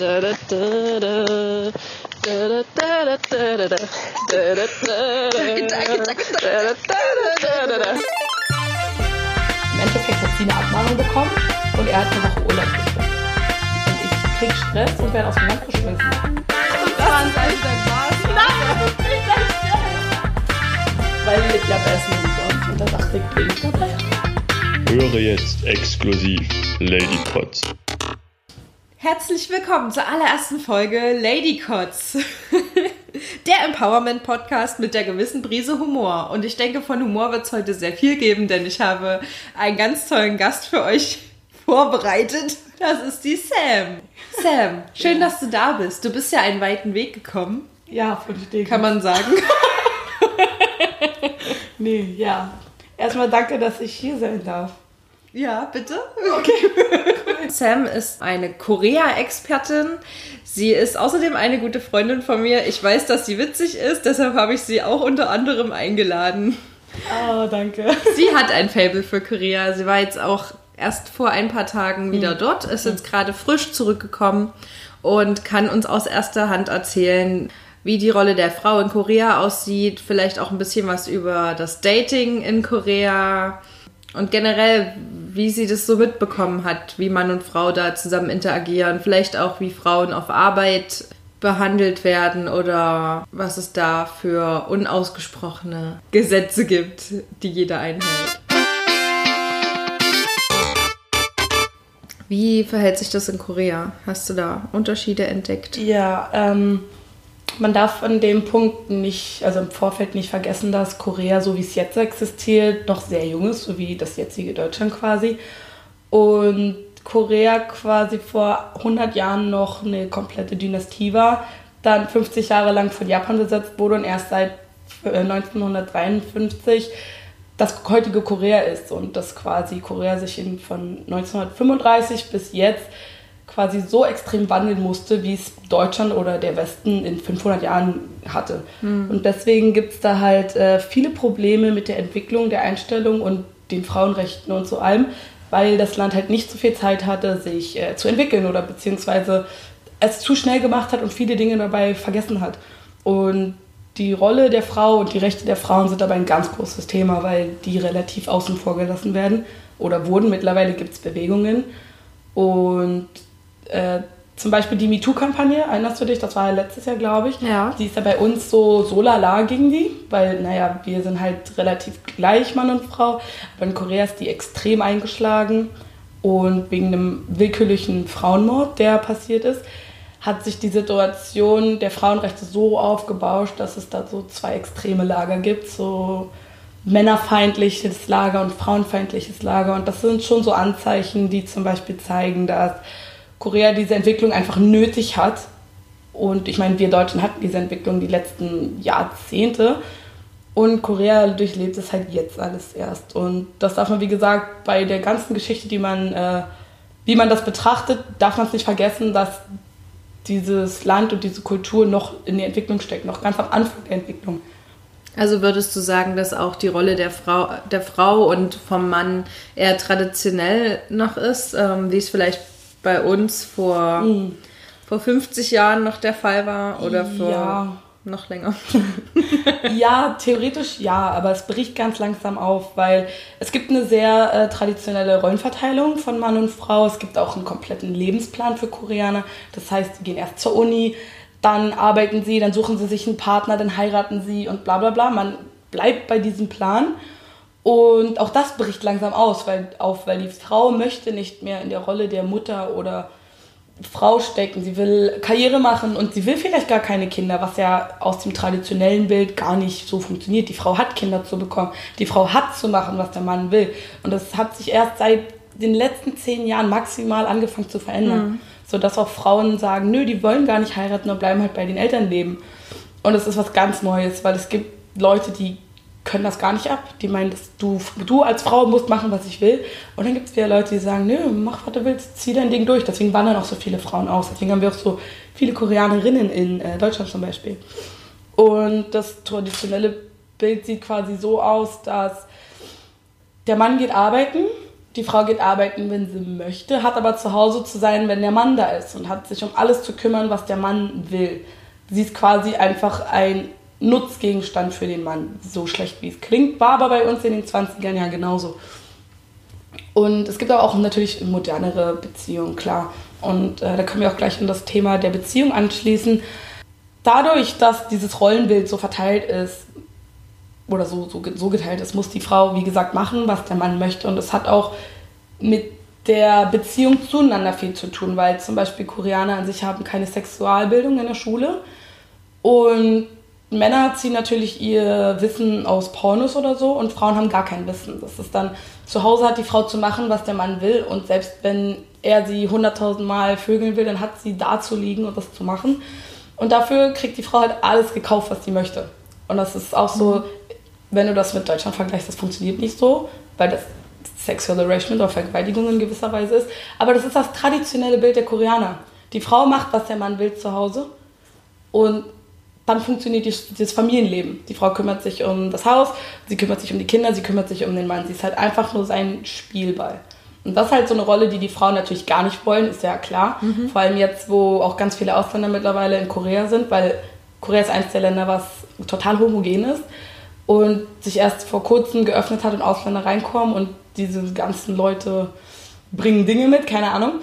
Im Endeffekt hat sie eine Abmahnung bekommen und er hat eine Woche Urlaub gekriegt. Und ich krieg Stress und werde aus dem Land geschmissen. Das war ein dein Spaß. Nein, das ist nicht dein Stress. Weil ich ja essen umsonst und da dachte ich, bin ich dabei. Höre jetzt exklusiv Lady Kotz. Herzlich willkommen zur allerersten Folge Lady Cots. Der Empowerment Podcast mit der gewissen Brise Humor. Und ich denke, von Humor wird es heute sehr viel geben, denn ich habe einen ganz tollen Gast für euch vorbereitet. Das ist die Sam. Sam, schön, dass du da bist. Du bist ja einen weiten Weg gekommen, Ja, von Stegen. kann man sagen. Nee, ja. Erstmal danke, dass ich hier sein darf. Ja, bitte. Okay. Sam ist eine Korea-Expertin. Sie ist außerdem eine gute Freundin von mir. Ich weiß, dass sie witzig ist, deshalb habe ich sie auch unter anderem eingeladen. Oh, danke. Sie hat ein Fable für Korea. Sie war jetzt auch erst vor ein paar Tagen wieder dort, ist jetzt gerade frisch zurückgekommen und kann uns aus erster Hand erzählen, wie die Rolle der Frau in Korea aussieht, vielleicht auch ein bisschen was über das Dating in Korea und generell, wie sie das so mitbekommen hat, wie Mann und Frau da zusammen interagieren, vielleicht auch wie Frauen auf Arbeit behandelt werden oder was es da für unausgesprochene Gesetze gibt, die jeder einhält. Wie verhält sich das in Korea? Hast du da Unterschiede entdeckt? Ja, ähm, man darf an dem Punkt nicht, also im Vorfeld nicht vergessen, dass Korea, so wie es jetzt existiert, noch sehr jung ist, so wie das jetzige Deutschland quasi. Und Korea quasi vor 100 Jahren noch eine komplette Dynastie war, dann 50 Jahre lang von Japan besetzt wurde und erst seit äh, 1953 das heutige Korea ist und dass quasi Korea sich in, von 1935 bis jetzt quasi so extrem wandeln musste, wie es Deutschland oder der Westen in 500 Jahren hatte. Und deswegen gibt es da halt äh, viele Probleme mit der Entwicklung, der Einstellung und den Frauenrechten und so allem, weil das Land halt nicht so viel Zeit hatte, sich äh, zu entwickeln oder beziehungsweise es zu schnell gemacht hat und viele Dinge dabei vergessen hat. Und die Rolle der Frau und die Rechte der Frauen sind dabei ein ganz großes Thema, weil die relativ außen vor gelassen werden oder wurden. Mittlerweile gibt es Bewegungen. Und äh, zum Beispiel die MeToo-Kampagne, erinnerst du dich? Das war ja letztes Jahr, glaube ich. Ja. Die ist ja bei uns so, so lala gegen die, weil, naja, wir sind halt relativ gleich, Mann und Frau. Aber in Korea ist die extrem eingeschlagen. Und wegen einem willkürlichen Frauenmord, der passiert ist, hat sich die Situation der Frauenrechte so aufgebauscht, dass es da so zwei extreme Lager gibt, so männerfeindliches Lager und frauenfeindliches Lager. Und das sind schon so Anzeichen, die zum Beispiel zeigen, dass Korea diese Entwicklung einfach nötig hat. Und ich meine, wir Deutschen hatten diese Entwicklung die letzten Jahrzehnte. Und Korea durchlebt es halt jetzt alles erst. Und das darf man, wie gesagt, bei der ganzen Geschichte, die man, äh, wie man das betrachtet, darf man es nicht vergessen, dass dieses Land und diese Kultur noch in der Entwicklung steckt, noch ganz am Anfang der Entwicklung. Also würdest du sagen, dass auch die Rolle der Frau, der Frau und vom Mann eher traditionell noch ist, ähm, wie es vielleicht bei uns vor, vor 50 Jahren noch der Fall war oder vor Ja. noch länger? Ja, theoretisch ja, aber es bricht ganz langsam auf, weil es gibt eine sehr äh, traditionelle Rollenverteilung von Mann und Frau. Es gibt auch einen kompletten Lebensplan für Koreaner. Das heißt, sie gehen erst zur Uni, dann arbeiten sie, dann suchen sie sich einen Partner, dann heiraten sie und bla bla bla. Man bleibt bei diesem Plan. Und auch das bricht langsam aus, weil, auf, weil die Frau möchte nicht mehr in der Rolle der Mutter oder Frau stecken. Sie will Karriere machen und sie will vielleicht gar keine Kinder, was ja aus dem traditionellen Bild gar nicht so funktioniert. Die Frau hat Kinder zu bekommen. Die Frau hat zu machen, was der Mann will. Und das hat sich erst seit den letzten zehn Jahren maximal angefangen zu verändern. Sodass auch Frauen sagen, nö, die wollen gar nicht heiraten und bleiben halt bei den Eltern leben. Und das ist was ganz Neues, weil es gibt Leute, die können das gar nicht ab. Die meinen, dass du, du als Frau musst machen, was ich will. Und dann gibt es wieder Leute, die sagen, nö, mach, was du willst, zieh dein Ding durch. Deswegen wandern auch so viele Frauen aus. Deswegen haben wir auch so viele Koreanerinnen in äh, Deutschland zum Beispiel. Und das traditionelle Bild sieht quasi so aus, dass der Mann geht arbeiten die Frau geht arbeiten, wenn sie möchte, hat aber zu Hause zu sein, wenn der Mann da ist und hat sich um alles zu kümmern, was der Mann will. Sie ist quasi einfach ein Nutzgegenstand für den Mann. So schlecht wie es klingt, war aber bei uns in den 20ern ja genauso. Und es gibt aber auch natürlich modernere Beziehungen, klar. Und äh, da können wir auch gleich an das Thema der Beziehung anschließen. Dadurch, dass dieses Rollenbild so verteilt ist, oder so, so, so geteilt ist, muss die Frau, wie gesagt, machen, was der Mann möchte. Und es hat auch mit der Beziehung zueinander viel zu tun, weil zum Beispiel Koreaner an sich haben keine Sexualbildung in der Schule. Und Männer ziehen natürlich ihr Wissen aus Pornos oder so und Frauen haben gar kein Wissen. Das ist dann, zu Hause hat die Frau zu machen, was der Mann will und selbst wenn er sie hunderttausend Mal vögeln will, dann hat sie da zu liegen und das zu machen. Und dafür kriegt die Frau halt alles gekauft, was sie möchte. Und das ist auch so, wenn du das mit Deutschland vergleichst, das funktioniert nicht so, weil das Sexual Harassment oder Vergewaltigung in gewisser Weise ist. Aber das ist das traditionelle Bild der Koreaner. Die Frau macht, was der Mann will zu Hause und dann funktioniert das Familienleben. Die Frau kümmert sich um das Haus, sie kümmert sich um die Kinder, sie kümmert sich um den Mann. Sie ist halt einfach nur sein Spielball. Und das ist halt so eine Rolle, die die Frauen natürlich gar nicht wollen, ist ja klar. Mhm. Vor allem jetzt, wo auch ganz viele Ausländer mittlerweile in Korea sind, weil Korea ist eines der Länder, was total homogen ist und sich erst vor kurzem geöffnet hat und Ausländer reinkommen und diese ganzen Leute bringen Dinge mit, keine Ahnung.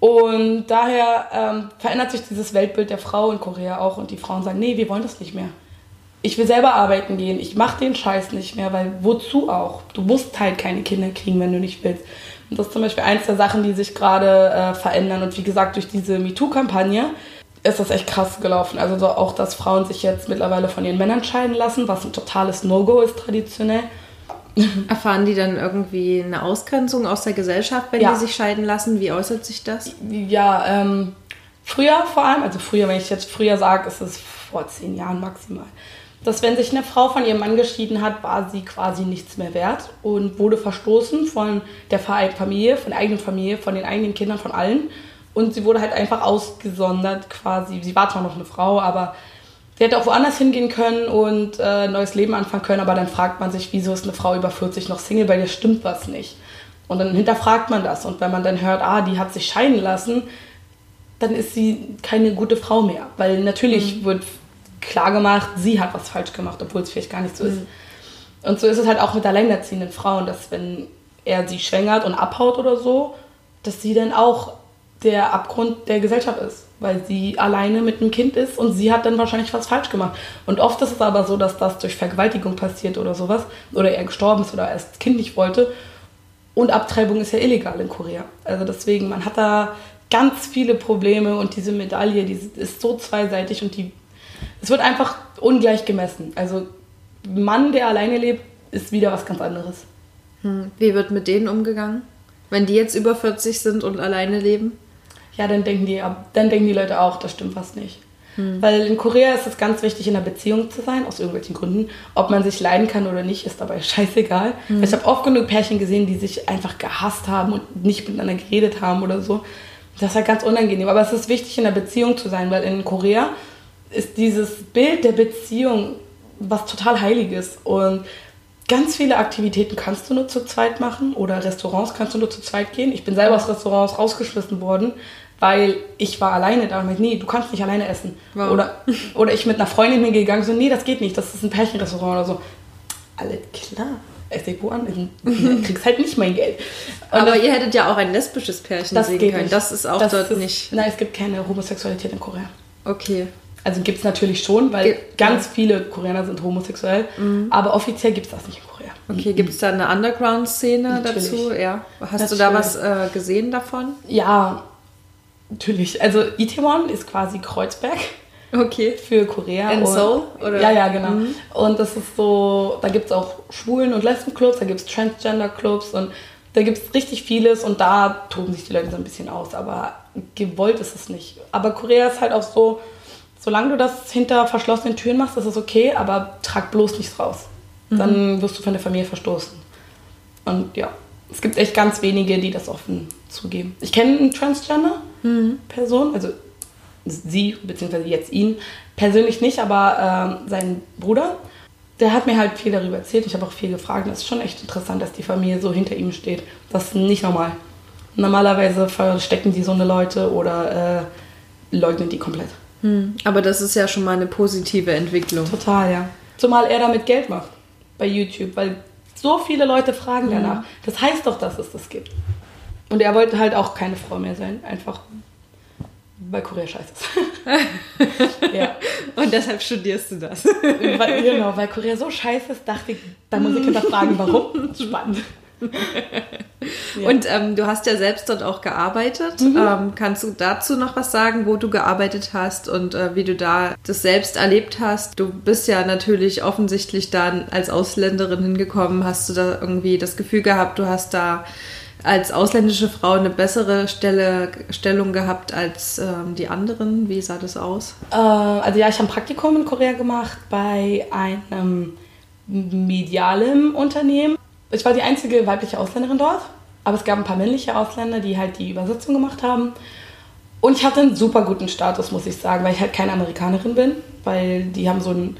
Und daher ähm, verändert sich dieses Weltbild der Frau in Korea auch und die Frauen sagen, nee, wir wollen das nicht mehr. Ich will selber arbeiten gehen, ich mache den Scheiß nicht mehr, weil wozu auch? Du musst halt keine Kinder kriegen, wenn du nicht willst. Und das ist zum Beispiel eins der Sachen, die sich gerade äh, verändern. Und wie gesagt, durch diese MeToo-Kampagne ist das echt krass gelaufen. Also so auch, dass Frauen sich jetzt mittlerweile von ihren Männern scheiden lassen, was ein totales No-Go ist traditionell. Erfahren die dann irgendwie eine Ausgrenzung aus der Gesellschaft, wenn ja. die sich scheiden lassen? Wie äußert sich das? Ja, ähm, früher vor allem, also früher, wenn ich jetzt früher sage, ist es vor zehn Jahren maximal, dass wenn sich eine Frau von ihrem Mann geschieden hat, war sie quasi nichts mehr wert und wurde verstoßen von der Familie, von der eigenen Familie, von den eigenen Kindern, von allen. Und sie wurde halt einfach ausgesondert quasi. Sie war zwar noch eine Frau, aber Sie hätte auch woanders hingehen können und äh, ein neues Leben anfangen können, aber dann fragt man sich, wieso ist eine Frau über 40 noch Single, weil ihr stimmt was nicht. Und dann hinterfragt man das. Und wenn man dann hört, ah, die hat sich scheiden lassen, dann ist sie keine gute Frau mehr. Weil natürlich mhm. wird klar gemacht, sie hat was falsch gemacht, obwohl es vielleicht gar nicht so mhm. ist. Und so ist es halt auch mit alleinerziehenden Frauen, dass wenn er sie schwängert und abhaut oder so, dass sie dann auch der Abgrund der Gesellschaft ist, weil sie alleine mit einem Kind ist und sie hat dann wahrscheinlich was falsch gemacht. Und oft ist es aber so, dass das durch Vergewaltigung passiert oder sowas oder er gestorben ist oder er das Kind nicht wollte. Und Abtreibung ist ja illegal in Korea. Also deswegen, man hat da ganz viele Probleme und diese Medaille, die ist so zweiseitig und die, es wird einfach ungleich gemessen. Also Mann, der alleine lebt, ist wieder was ganz anderes. Hm. Wie wird mit denen umgegangen? Wenn die jetzt über 40 sind und alleine leben? Ja, dann denken die, dann denken die Leute auch, das stimmt was nicht. Hm. Weil in Korea ist es ganz wichtig, in einer Beziehung zu sein, aus irgendwelchen Gründen. Ob man sich leiden kann oder nicht, ist dabei scheißegal. Hm. Ich habe oft genug Pärchen gesehen, die sich einfach gehasst haben und nicht miteinander geredet haben oder so. Das ist halt ganz unangenehm. Aber es ist wichtig, in einer Beziehung zu sein, weil in Korea ist dieses Bild der Beziehung was total Heiliges. Und ganz viele Aktivitäten kannst du nur zu zweit machen oder Restaurants kannst du nur zu zweit gehen. Ich bin selber aus Restaurants rausgeschmissen worden, weil ich war alleine da und meinte, nee, du kannst nicht alleine essen. Wow. Oder, oder ich mit einer Freundin hingegangen, so, nee, das geht nicht, das ist ein Pärchenrestaurant oder so. Alles klar. SDQ an, du kriegst halt nicht mein Geld. Und Aber ihr hättet ja auch ein lesbisches Pärchen das sehen können. Nicht. Das ist auch das dort ist, nicht. Nein, es gibt keine Homosexualität in Korea. Okay. Also gibt es natürlich schon, weil Ge ganz ja. viele Koreaner sind homosexuell, mhm. aber offiziell gibt es das nicht in Korea. Okay, gibt es da eine Underground-Szene dazu? Ja. Hast natürlich. du da was äh, gesehen davon? Ja, Natürlich. Also Itaewon ist quasi Kreuzberg. Okay. Für Korea. In Seoul? Oder? Ja, ja, genau. Mhm. Und das ist so, da gibt es auch Schwulen- und Lesbenclubs, da gibt es Transgender-Clubs und da gibt es richtig vieles und da toben sich die Leute so ein bisschen aus, aber gewollt ist es nicht. Aber Korea ist halt auch so, solange du das hinter verschlossenen Türen machst, ist es okay, aber trag bloß nichts raus. Mhm. Dann wirst du von der Familie verstoßen. Und ja, es gibt echt ganz wenige, die das offen zugeben. Ich kenne einen Transgender-Person, mhm. also sie, beziehungsweise jetzt ihn, persönlich nicht, aber ähm, sein Bruder. der hat mir halt viel darüber erzählt. Ich habe auch viel gefragt. Und es ist schon echt interessant, dass die Familie so hinter ihm steht. Das ist nicht normal. Normalerweise verstecken die so eine Leute oder äh, leugnen die komplett. Hm. Aber das ist ja schon mal eine positive Entwicklung. Total, ja. Zumal er damit Geld macht bei YouTube, weil so viele Leute fragen danach. Das heißt doch, dass es das gibt. Und er wollte halt auch keine Frau mehr sein, einfach weil Korea scheiße ist. ja. Und deshalb studierst du das. weil, genau, weil Korea so scheiße ist, dachte ich, da muss ich hinterfragen, warum. Spannend. Ja. Und ähm, du hast ja selbst dort auch gearbeitet. Mhm. Ähm, kannst du dazu noch was sagen, wo du gearbeitet hast und äh, wie du da das selbst erlebt hast? Du bist ja natürlich offensichtlich dann als Ausländerin hingekommen. Hast du da irgendwie das Gefühl gehabt, du hast da als ausländische Frau eine bessere Stelle, Stellung gehabt als ähm, die anderen? Wie sah das aus? Äh, also ja, ich habe ein Praktikum in Korea gemacht bei einem medialen Unternehmen. Ich war die einzige weibliche Ausländerin dort, aber es gab ein paar männliche Ausländer, die halt die Übersetzung gemacht haben. Und ich hatte einen super guten Status, muss ich sagen, weil ich halt keine Amerikanerin bin, weil die haben so ein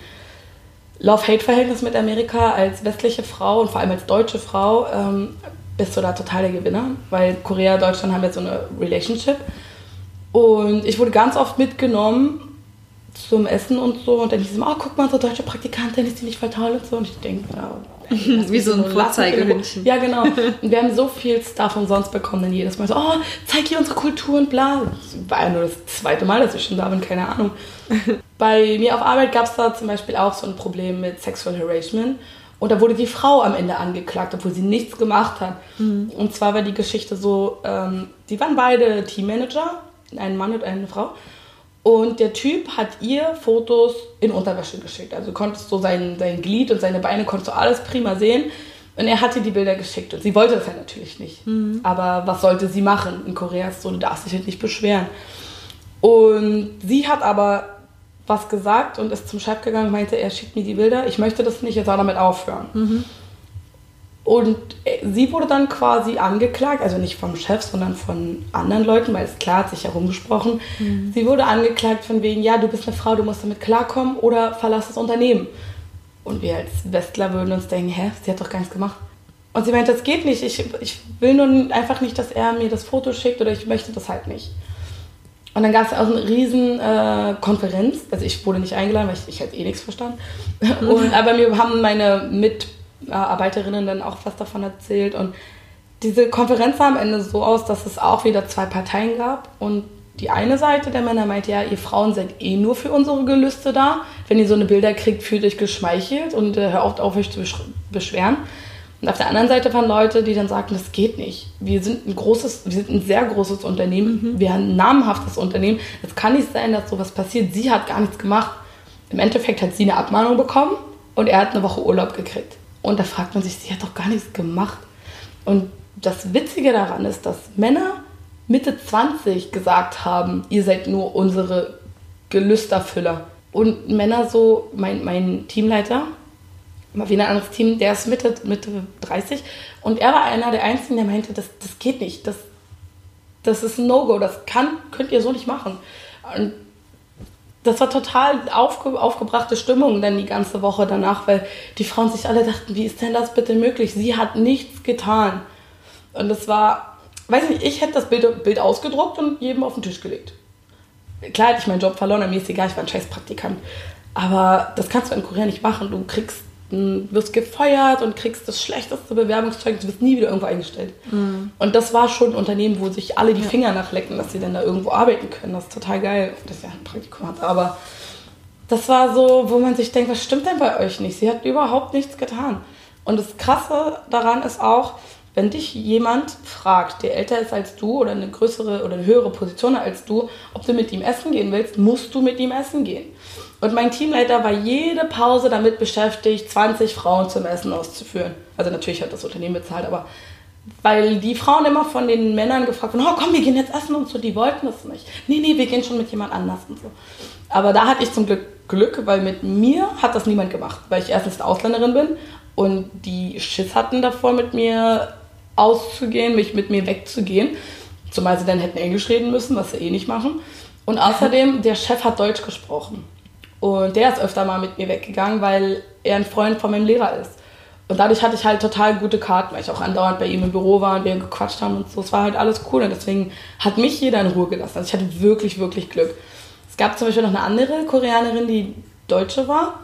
Love-Hate-Verhältnis mit Amerika als westliche Frau und vor allem als deutsche Frau. Ähm, bist du da total der Gewinner, weil Korea und Deutschland haben jetzt so eine Relationship. Und ich wurde ganz oft mitgenommen zum Essen und so. Und dann hieß es immer, oh, guck mal, so deutsche Praktikantin, ist die nicht voll toll und so. Und ich denke, ja, wie so ein Vorzeigehündchen. Ja, genau. Und wir haben so viel Stuff umsonst bekommen, dann jedes Mal so, oh, zeig hier unsere Kultur und bla. Das war ja nur das zweite Mal, dass ich schon da bin, keine Ahnung. Bei mir auf Arbeit gab es da zum Beispiel auch so ein Problem mit Sexual Harassment. Und da wurde die Frau am Ende angeklagt, obwohl sie nichts gemacht hat. Mhm. Und zwar war die Geschichte so, ähm, die waren beide Teammanager, ein Mann und eine Frau. Und der Typ hat ihr Fotos in Unterwäsche geschickt. Also du konntest so sein, sein Glied und seine Beine konntest du alles prima sehen. Und er hat ihr die Bilder geschickt. Und sie wollte das ja natürlich nicht. Mhm. Aber was sollte sie machen? In Korea ist so, du darfst dich halt nicht beschweren. Und sie hat aber was gesagt und ist zum Chef gegangen meinte, er schickt mir die Bilder, ich möchte das nicht, er soll damit aufhören. Mhm. Und äh, sie wurde dann quasi angeklagt, also nicht vom Chef, sondern von anderen Leuten, weil es klar hat sich herumgesprochen. Mhm. Sie wurde angeklagt von wegen, ja, du bist eine Frau, du musst damit klarkommen oder verlass das Unternehmen. Und wir als Westler würden uns denken, hä, sie hat doch gar nichts gemacht. Und sie meinte, das geht nicht, ich, ich will nur einfach nicht, dass er mir das Foto schickt oder ich möchte das halt nicht. Und dann gab es auch eine riesen äh, Konferenz. Also ich wurde nicht eingeladen, weil ich, ich hätte eh nichts verstanden. Und, aber mir haben meine Mitarbeiterinnen dann auch was davon erzählt. Und diese Konferenz sah am Ende so aus, dass es auch wieder zwei Parteien gab. Und die eine Seite der Männer meinte, ja, ihr Frauen seid eh nur für unsere Gelüste da. Wenn ihr so eine Bilder kriegt, fühlt euch geschmeichelt und äh, hört auf, euch zu beschweren. Und auf der anderen Seite waren Leute, die dann sagten, das geht nicht. Wir sind ein großes, wir sind ein sehr großes Unternehmen, mhm. wir haben ein namhaftes Unternehmen. Es kann nicht sein, dass sowas passiert. Sie hat gar nichts gemacht. Im Endeffekt hat sie eine Abmahnung bekommen und er hat eine Woche Urlaub gekriegt. Und da fragt man sich, sie hat doch gar nichts gemacht. Und das Witzige daran ist, dass Männer Mitte 20 gesagt haben, ihr seid nur unsere Gelüsterfüller. Und Männer so, mein, mein Teamleiter, mal wieder ein anderes Team, der ist Mitte, Mitte 30 und er war einer der Einzigen, der meinte, das, das geht nicht, das, das ist ein No-Go, das kann, könnt ihr so nicht machen. Und das war total aufge, aufgebrachte Stimmung dann die ganze Woche danach, weil die Frauen sich alle dachten, wie ist denn das bitte möglich? Sie hat nichts getan. Und das war, weiß nicht, ich hätte das Bild, Bild ausgedruckt und jedem auf den Tisch gelegt. Klar hätte ich meinen Job verloren, mir ist egal, ich war ein scheiß Praktikant. Aber das kannst du in Korea nicht machen. Du kriegst wirst gefeuert und kriegst das schlechteste Bewerbungszeugnis, du wirst nie wieder irgendwo eingestellt. Mhm. Und das war schon ein Unternehmen, wo sich alle die ja. Finger nachlecken, dass sie dann da irgendwo arbeiten können. Das ist total geil, dass er ein Praktikum hat. Aber das war so, wo man sich denkt, was stimmt denn bei euch nicht? Sie hat überhaupt nichts getan. Und das Krasse daran ist auch, wenn dich jemand fragt, der älter ist als du oder eine größere oder eine höhere Position als du, ob du mit ihm essen gehen willst, musst du mit ihm essen gehen. Und mein Teamleiter war jede Pause damit beschäftigt, 20 Frauen zum Essen auszuführen. Also natürlich hat das Unternehmen bezahlt, aber weil die Frauen immer von den Männern gefragt wurden, oh komm, wir gehen jetzt essen und so, die wollten das nicht. Nee, nee, wir gehen schon mit jemand anders und so. Aber da hatte ich zum Glück Glück, weil mit mir hat das niemand gemacht, weil ich erstens eine Ausländerin bin und die Schiss hatten davor, mit mir auszugehen, mich mit mir wegzugehen. Zumal sie dann hätten Englisch reden müssen, was sie eh nicht machen. Und außerdem, der Chef hat Deutsch gesprochen. Und der ist öfter mal mit mir weggegangen, weil er ein Freund von meinem Lehrer ist. Und dadurch hatte ich halt total gute Karten, weil ich auch andauernd bei ihm im Büro war und wir gequatscht haben und so. Es war halt alles cool und deswegen hat mich jeder in Ruhe gelassen. Also ich hatte wirklich, wirklich Glück. Es gab zum Beispiel noch eine andere Koreanerin, die Deutsche war.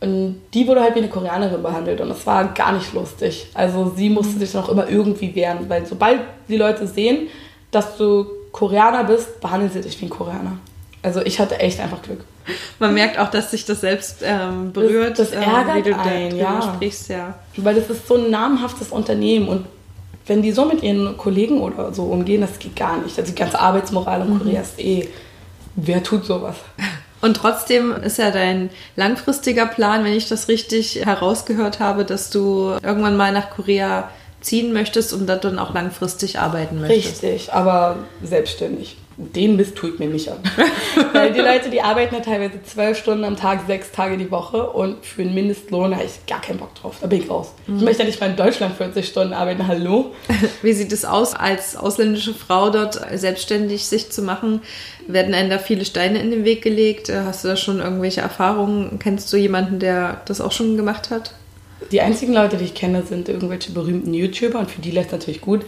Und die wurde halt wie eine Koreanerin behandelt und das war gar nicht lustig. Also sie musste sich dann auch immer irgendwie wehren, weil sobald die Leute sehen, dass du Koreaner bist, behandeln sie dich wie ein Koreaner. Also ich hatte echt einfach Glück. Man merkt auch, dass sich das selbst ähm, berührt, Das- das ärgert ähm, wie du einen, ja. sprichst, ja. Weil das ist so ein namhaftes Unternehmen und wenn die so mit ihren Kollegen oder so umgehen, das geht gar nicht. Also die ganze Arbeitsmoral in Korea ist eh, wer tut sowas? Und trotzdem ist ja dein langfristiger Plan, wenn ich das richtig herausgehört habe, dass du irgendwann mal nach Korea ziehen möchtest und dort dann auch langfristig arbeiten möchtest. Richtig, aber selbstständig. Den Mist tue ich mir nicht an. Weil die Leute, die arbeiten ja teilweise zwölf Stunden am Tag, sechs Tage die Woche und für einen Mindestlohn habe ich gar keinen Bock drauf. Da bin ich raus. Ich möchte ja nicht mal in Deutschland 40 Stunden arbeiten. Hallo? Wie sieht es aus, als ausländische Frau dort selbstständig sich zu machen? Werden einem da viele Steine in den Weg gelegt? Hast du da schon irgendwelche Erfahrungen? Kennst du jemanden, der das auch schon gemacht hat? Die einzigen Leute, die ich kenne, sind irgendwelche berühmten YouTuber und für die läuft es natürlich gut.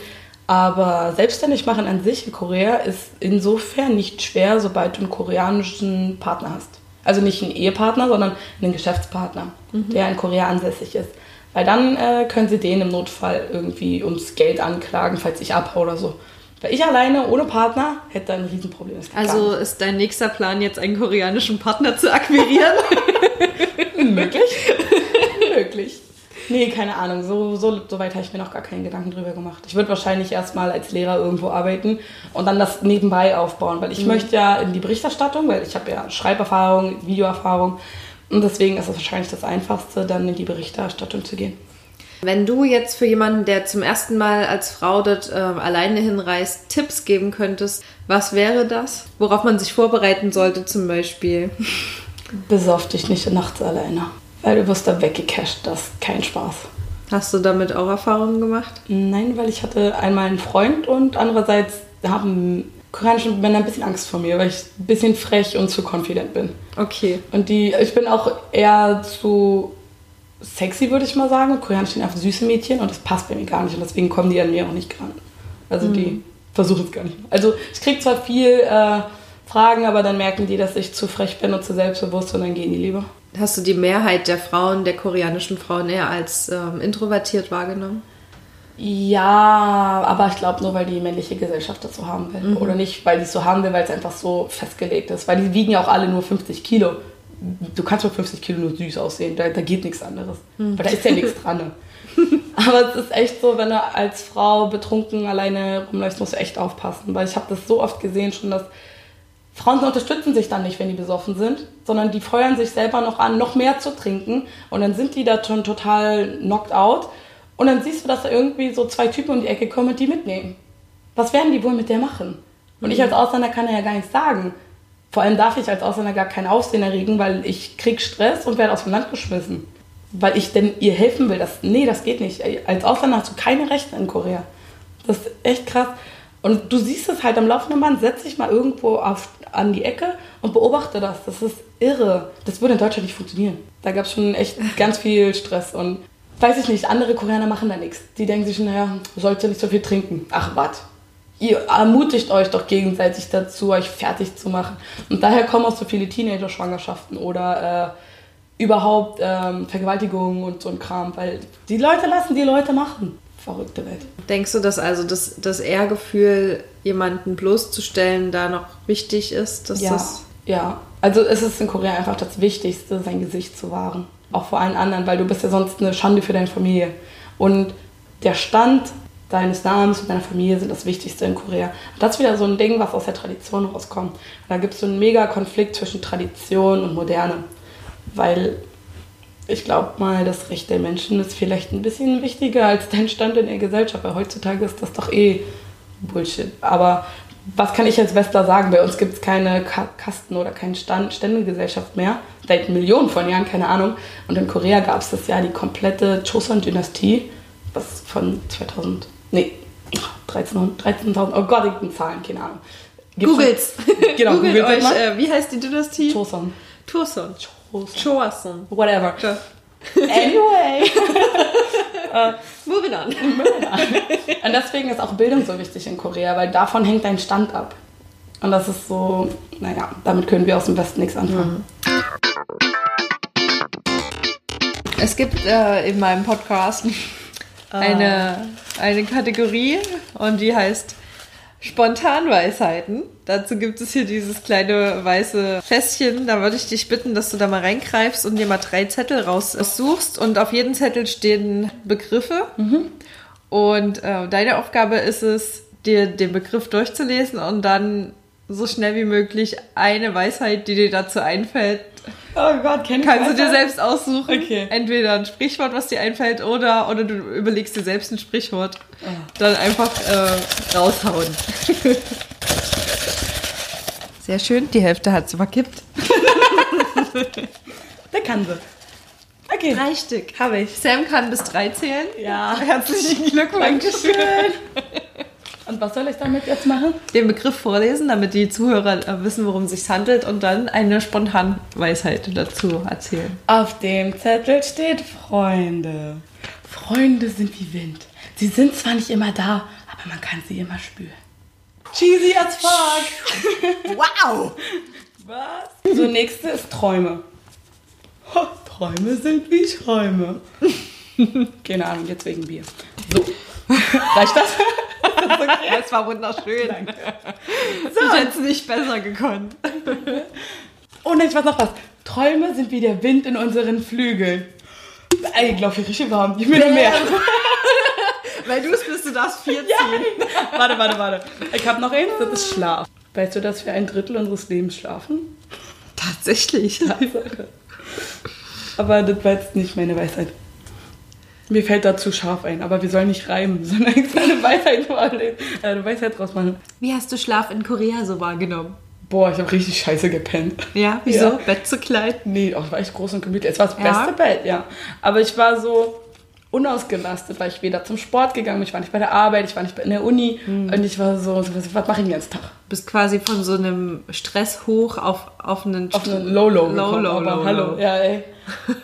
Aber selbstständig machen an sich in Korea ist insofern nicht schwer, sobald du einen koreanischen Partner hast. Also nicht einen Ehepartner, sondern einen Geschäftspartner, der in Korea ansässig ist. Weil dann äh, können sie den im Notfall irgendwie ums Geld anklagen, falls ich abhau oder so. Weil ich alleine ohne Partner hätte ein Riesenproblem. Also ist dein nächster Plan jetzt einen koreanischen Partner zu akquirieren? Möglich? Nee, keine Ahnung. So, so, so weit habe ich mir noch gar keinen Gedanken drüber gemacht. Ich würde wahrscheinlich erstmal als Lehrer irgendwo arbeiten und dann das nebenbei aufbauen, weil ich möchte ja in die Berichterstattung, weil ich habe ja Schreiberfahrung, Videoerfahrung und deswegen ist es wahrscheinlich das Einfachste, dann in die Berichterstattung zu gehen. Wenn du jetzt für jemanden, der zum ersten Mal als Frau dort äh, alleine hinreist, Tipps geben könntest, was wäre das? Worauf man sich vorbereiten sollte zum Beispiel? Besauf dich nicht nachts alleine, weil du wirst da weggecasht. Das ist kein Spaß. Hast du damit auch Erfahrungen gemacht? Nein, weil ich hatte einmal einen Freund und andererseits haben koreanische Männer ein bisschen Angst vor mir, weil ich ein bisschen frech und zu confident bin. Okay. Und die, ich bin auch eher zu sexy, würde ich mal sagen. Und Koreaner stehen auf süße Mädchen und das passt bei mir gar nicht. Und deswegen kommen die an mir auch nicht ran. Also die versuchen es gar nicht. Also ich kriege zwar viel äh, Fragen, aber dann merken die, dass ich zu frech bin und zu selbstbewusst und dann gehen die lieber. Hast du die Mehrheit der Frauen, der koreanischen Frauen eher als ähm, introvertiert wahrgenommen? Ja, aber ich glaube nur, weil die männliche Gesellschaft das so haben will. Oder nicht, weil die es so haben will, weil es einfach so festgelegt ist. Weil die wiegen ja auch alle nur 50 Kilo. Du kannst mit 50 Kilo nur süß aussehen, da, da geht nichts anderes. Weil da ist ja nichts dran. ne? Aber es ist echt so, wenn du als Frau betrunken alleine rumläufst, musst du echt aufpassen. Weil ich habe das so oft gesehen schon, dass Frauen unterstützen sich dann nicht, wenn die besoffen sind, sondern die feuern sich selber noch an, noch mehr zu trinken. Und dann sind die da schon total knocked out. Und dann siehst du, dass da irgendwie so zwei Typen um die Ecke kommen und die mitnehmen. Was werden die wohl mit der machen? Und ich als Ausländer kann ja gar nichts sagen. Vor allem darf ich als Ausländer gar kein Aufsehen erregen, weil ich krieg Stress und werde aus dem Land geschmissen. Weil ich denn ihr helfen will. Das, nee, das geht nicht. Als Ausländer hast du keine Rechte in Korea. Das ist echt krass. Und du siehst es halt am laufenden Band. Setz dich mal irgendwo auf, an die Ecke und beobachte das. Das ist irre. Das würde in Deutschland nicht funktionieren. Da gab es schon echt ganz viel Stress. Und weiß ich nicht, andere Koreaner machen da nichts. Die denken sich, naja, sollt ihr nicht so viel trinken. Ach, was? Ihr ermutigt euch doch gegenseitig dazu, euch fertig zu machen. Und daher kommen auch so viele Teenager-Schwangerschaften oder äh, überhaupt ähm, Vergewaltigungen und so ein Kram. Weil die Leute lassen die Leute machen. Verrückte Welt. Denkst du, dass also das, das Ehrgefühl, jemanden bloßzustellen, da noch wichtig ist? Dass Ja, das ja. Also es ist in Korea einfach das Wichtigste, sein Gesicht zu wahren. Auch vor allen anderen, weil du bist ja sonst eine Schande für deine Familie. Und der Stand deines Namens und deiner Familie sind das Wichtigste in Korea. Und das ist wieder so ein Ding, was aus der Tradition rauskommt. Da gibt es so einen mega Konflikt zwischen Tradition und Moderne. Weil ich glaube mal, das Recht der Menschen ist vielleicht ein bisschen wichtiger als dein Stand in der Gesellschaft. Weil heutzutage ist das doch eh Bullshit. Aber was kann ich als Westler sagen? Bei uns gibt es keine Ka Kasten- oder keine Stand Ständegesellschaft mehr. Seit Millionen von Jahren, keine Ahnung. Und in Korea gab es das ja die komplette Choson-Dynastie, was von 2000, nee, 13.000, 13.000, oh Gott, ich bin Zahlen, keine Ahnung. Gibt's Googles. Genau, Googelt googelt euch, äh, wie heißt die Dynastie? Choson. Choson. Choson. Choason. Whatever. Anyway. Moving on. Und deswegen ist auch Bildung so wichtig in Korea, weil davon hängt dein Stand ab. Und das ist so, naja, damit können wir aus dem Westen nichts anfangen. Es gibt äh, in meinem Podcast eine, eine Kategorie und die heißt Spontanweisheiten. Dazu gibt es hier dieses kleine weiße Fässchen. Da würde ich dich bitten, dass du da mal reingreifst und dir mal drei Zettel raussuchst. Und auf jedem Zettel stehen Begriffe. Und äh, deine Aufgabe ist es, dir den Begriff durchzulesen und dann so schnell wie möglich eine Weisheit, die dir dazu einfällt, Oh Gott, kenn ich kannst du dir selbst aussuchen. Okay. Entweder ein Sprichwort, was dir einfällt, oder, oder du überlegst dir selbst ein Sprichwort. Dann einfach äh, raushauen. Sehr schön, die Hälfte hat sie verkippt. Der kann sie. Okay. Drei Stück. Habe ich. Sam kann bis drei zählen. Ja. Herzlichen Glückwunsch. Dankeschön. Und was soll ich damit jetzt machen? Den Begriff vorlesen, damit die Zuhörer äh, wissen, worum es sich handelt und dann eine Spontanweisheit dazu erzählen. Auf dem Zettel steht Freunde. Freunde sind wie Wind. Sie sind zwar nicht immer da, aber man kann sie immer spüren. Cheesy as fuck. Wow! Was? So, nächste ist Träume. Ho, Träume sind wie Träume. Keine Ahnung, jetzt wegen Bier. So. Reicht das? Das war wunderschön. Ich hätte es nicht besser gekonnt. Oh nein, ich weiß noch was. Träume sind wie der Wind in unseren Flügeln. Ey, ich glaube, ich richtig warm. Ich will noch mehr. Weil du es bist, du darfst vier ziehen. Warte, warte, warte. Ich habe noch eins, das ist Schlaf. Weißt du, dass wir ein Drittel unseres Lebens schlafen? Tatsächlich. Aber das war jetzt nicht meine Weisheit. Mir fällt dazu scharf ein, aber wir sollen nicht reimen, sondern eine Weisheit eine Weisheit draus machen. Wie hast du Schlaf in Korea so wahrgenommen? Boah, ich habe richtig scheiße gepennt. Ja, wieso? Ja. Bett zu klein? Nee, auch war echt groß und gemütlich. Es war das Ja? beste Bett, ja. Aber ich war so unausgelastet, weil ich weder zum Sport gegangen bin, ich war nicht bei der Arbeit, ich war nicht in der Uni und ich war so, so was, mache ich den ganzen Tag? Bist quasi von so einem Stress hoch auf, auf einen, Auf einen Low-Low Low, gekommen, low, aber low, hallo, low. ja ey.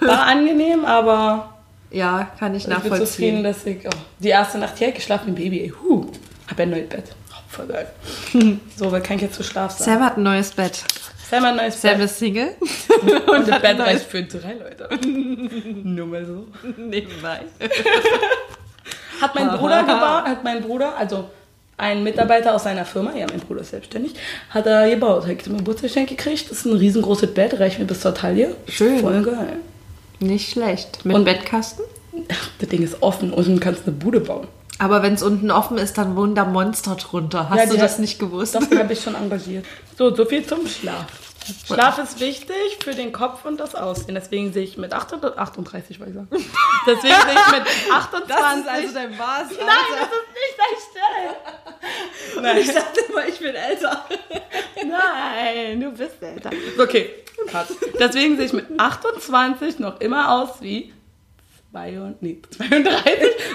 War angenehm, aber Ja, kann ich ich bin zufrieden, nachvollziehen. dass ich, oh, die erste Nacht hier geschlafen ein Baby, ey, huh, hab ein neues Bett. Oh, voll geil. so, weil kann ich jetzt zu Schlaf sein. Sam hat ein neues Bett. Sam hat ein neues Sam Bett. ist Single. Und das Bett reicht für drei Leute. Nur mal so. Nebenbei. Hat mein Bruder gebaut, hat mein Bruder, also ein Mitarbeiter aus seiner Firma, ja, mein Bruder ist selbstständig, hat er gebaut. Hat zum Geburtstagsgeschenk gekriegt. Das ist ein riesengroßes Bett, reicht mir bis zur Taille. Schön. Voll geil. Nicht schlecht. Mit Und- Bettkasten? Das Ding ist offen und du kannst eine Bude bauen. Aber wenn es unten offen ist, dann wohnen da Monster drunter. Hast Ja, du das hat- nicht gewusst? Das habe ich schon engagiert. So, so viel zum Schlaf. Schlaf ist wichtig für den Kopf und das Aussehen. Deswegen sehe ich mit 38, 38 wollte ich sagen. Deswegen sehe ich mit 28. also dein Maß. Nein, das ist nicht dein Stelle. Nein. dachte immer, ich bin älter. Nein, du bist älter. Okay, cut. Deswegen sehe ich mit 28 noch immer aus wie 32, nee, 32.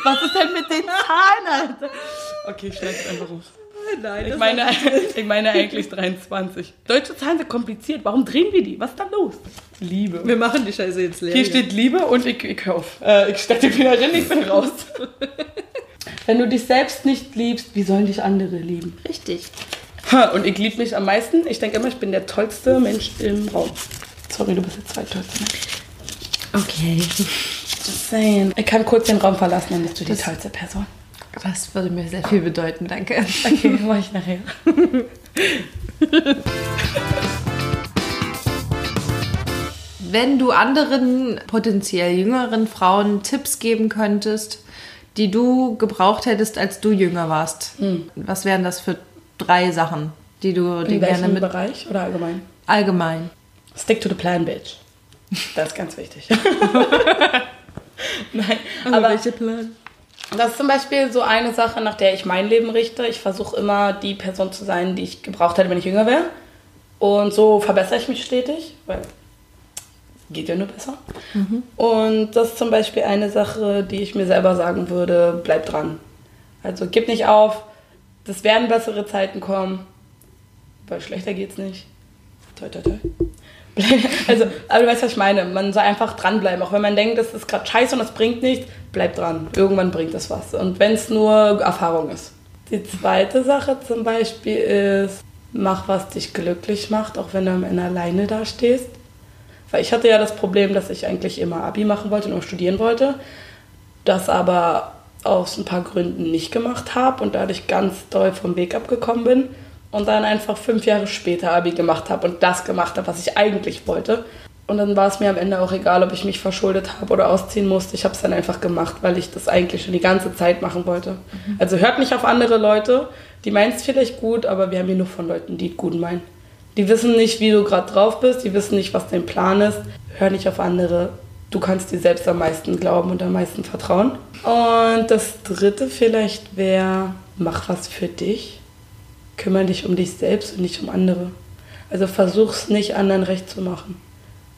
Was ist denn mit den Zahlen, Alter? Okay, ich schneide es einfach raus. Nein, Ich meine, ich meine eigentlich 23. Deutsche Zahlen sind kompliziert. Warum drehen wir die? Was ist da los? Liebe. wir machen die Scheiße jetzt leer. Hier steht Liebe und ich, ich hör auf. Äh, ich stecke wieder rein, ich bin raus. Wenn du dich selbst nicht liebst, wie sollen dich andere lieben? Richtig. Ha, Und ich liebe mich am meisten. Ich denke immer, ich bin der tollste Mensch im Raum. Sorry, du bist der zweitollste Mensch. Okay. Just saying. Ich kann kurz den Raum verlassen, dann bist du die tollste Person. Das würde mir sehr viel bedeuten, danke. Okay, mach ich nachher. Wenn du anderen potenziell jüngeren Frauen Tipps geben könntest, die du gebraucht hättest, als du jünger warst, was wären das für drei Sachen, die du dir gerne mit Bereich oder allgemein? allgemein? Stick to the plan, bitch. Das ist ganz wichtig. Nein, aber Plan? Das ist zum Beispiel so eine Sache, nach der ich mein Leben richte. Ich versuche immer, die Person zu sein, die ich gebraucht hätte, wenn ich jünger wäre. Und so verbessere ich mich stetig, weil geht ja nur besser. Und das ist zum Beispiel eine Sache, die ich mir selber sagen würde, bleib dran. Also gib nicht auf, es werden bessere Zeiten kommen, weil schlechter geht's nicht. Toi, toi, toi. Also, aber du weißt, was ich meine. Man soll einfach dranbleiben. Auch wenn man denkt, das ist gerade scheiße und das bringt nichts, bleib dran. Irgendwann bringt es was. Und wenn es nur Erfahrung ist. Die zweite Sache zum Beispiel ist, mach, was dich glücklich macht, auch wenn du am Ende alleine da stehst. Weil ich hatte ja das Problem, dass ich eigentlich immer Abi machen wollte und auch studieren wollte. Das aber aus ein paar Gründen nicht gemacht habe und dadurch ganz doll vom Weg abgekommen bin und dann einfach fünf Jahre später Abi gemacht habe und das gemacht habe, was ich eigentlich wollte. Und dann war es mir am Ende auch egal, ob ich mich verschuldet habe oder ausziehen musste. Ich habe es dann einfach gemacht, weil ich das eigentlich schon die ganze Zeit machen wollte. Mhm. Also hört nicht auf andere Leute. Die meinen es vielleicht gut, aber wir haben hier nur von Leuten, die es gut meinen. Die wissen nicht, wie du gerade drauf bist. Die wissen nicht, was dein Plan ist. Hör nicht auf andere. Du kannst dir selbst am meisten glauben und am meisten vertrauen. Und das dritte vielleicht wäre, mach was für dich kümmere dich um dich selbst und nicht um andere. Also versuch's nicht anderen recht zu machen.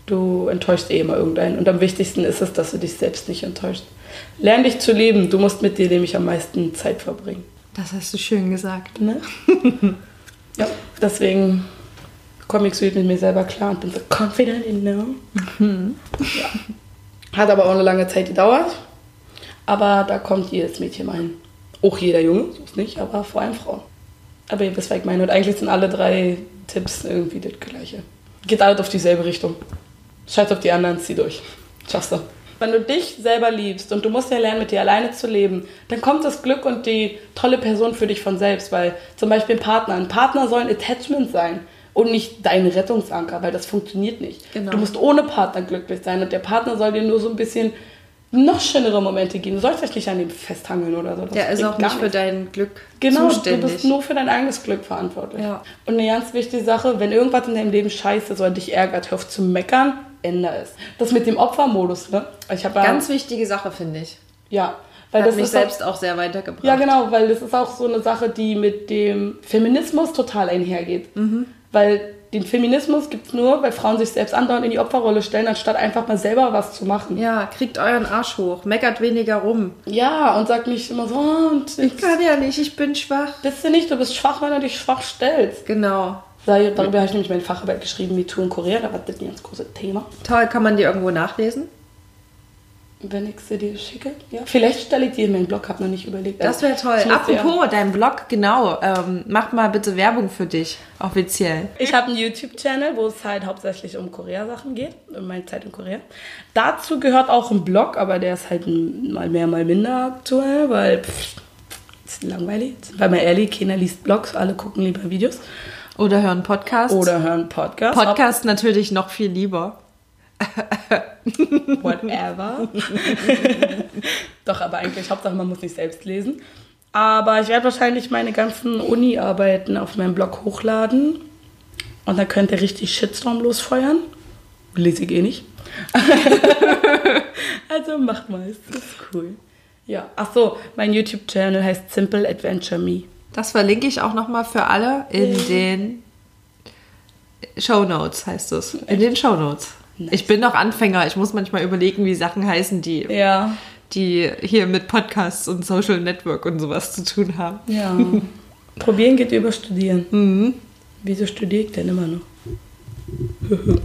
Du enttäuschst eh immer irgendeinen. Und am wichtigsten ist es, dass du dich selbst nicht enttäuscht. Lern dich zu lieben. Du musst mit dir nämlich am meisten Zeit verbringen. Das hast du schön gesagt. Ne? ja, deswegen komme ich so mit mir selber klar und bin so confident in know. Mhm. Ja. Hat aber auch eine lange Zeit gedauert. Aber da kommt jedes Mädchen rein. Auch jeder Junge, so ist nicht, aber vor allem Frauen. Aber ihr wisst, was ich meine. Und eigentlich sind alle drei Tipps irgendwie das gleiche. Geht alles auf dieselbe Richtung. Scheiß auf die anderen, zieh durch. Schaffst du. Wenn du dich selber liebst und du musst ja lernen, mit dir alleine zu leben, dann kommt das Glück und die tolle Person für dich von selbst. Weil zum Beispiel ein Partner. Ein Partner soll ein Attachment sein und nicht dein Rettungsanker, weil das funktioniert nicht. Genau. Du musst ohne Partner glücklich sein und der Partner soll dir nur so ein bisschen noch schönere Momente geben. Du sollst dich nicht an dem festhangeln oder so. Das Der ist auch nicht für dein Glück genau, zuständig. Genau, du bist nur für dein eigenes Glück verantwortlich. Ja. Und eine ganz wichtige Sache, wenn irgendwas in deinem Leben scheiße ist oder dich ärgert, hör auf zu meckern, ändere es. Das mit dem Opfermodus, ne? Ich ja, Ganz wichtige Sache, finde ich. Ja. Weil Hat das mich selbst auch, auch sehr weitergebracht. Ja, genau, weil das ist auch so eine Sache, die mit dem Feminismus total einhergeht. Mhm. Weil den Feminismus gibt es nur, weil Frauen sich selbst andauernd in die Opferrolle stellen, anstatt einfach mal selber was zu machen. Ja, kriegt euren Arsch hoch, meckert weniger rum. Ja, und sagt nicht immer so, oh, und ich kann ja nicht, ich bin schwach. Bist du nicht, du bist schwach, wenn du dich schwach stellst. Genau. Darüber habe ich nämlich meine Facharbeit geschrieben, MeToo in Korea, da war das ein ganz großes Thema. Toll, kann man die irgendwo nachlesen? Wenn ich sie dir schicke. Ja. Vielleicht stelle ich die in meinen Blog, habe noch nicht überlegt. Das wäre toll. Apropos, ja. dein Blog, genau. Ähm, mach mal bitte Werbung für dich, offiziell. Ich habe einen YouTube-Channel, wo es halt hauptsächlich um Korea-Sachen geht, um meine Zeit in Korea. Dazu gehört auch ein Blog, aber der ist halt mal mehr, mal minder aktuell, weil pff, ist langweilig. Weil mal ehrlich, keiner liest Blogs, alle gucken lieber Videos. Oder hören Podcasts. Oder hören Podcasts. Podcast natürlich noch viel lieber. Whatever. Doch, aber eigentlich, Hauptsache, man muss nicht selbst lesen. Aber ich werde wahrscheinlich meine ganzen Uni-Arbeiten auf meinem Blog hochladen. Und dann könnt ihr richtig Shitstorm losfeuern. Lese ich eh nicht. also macht mal, das ist cool. Ja, ach so, mein YouTube-Channel heißt Simple Adventure Me. Das verlinke ich auch nochmal für alle in den Show Notes, heißt es. In den Show Notes. Nice. Ich bin noch Anfänger. Ich muss manchmal überlegen, wie Sachen heißen, die, ja. die hier mit Podcasts und Social Network und sowas zu tun haben. Ja. Probieren geht über Studieren. Mhm. Wieso studiere ich denn immer noch?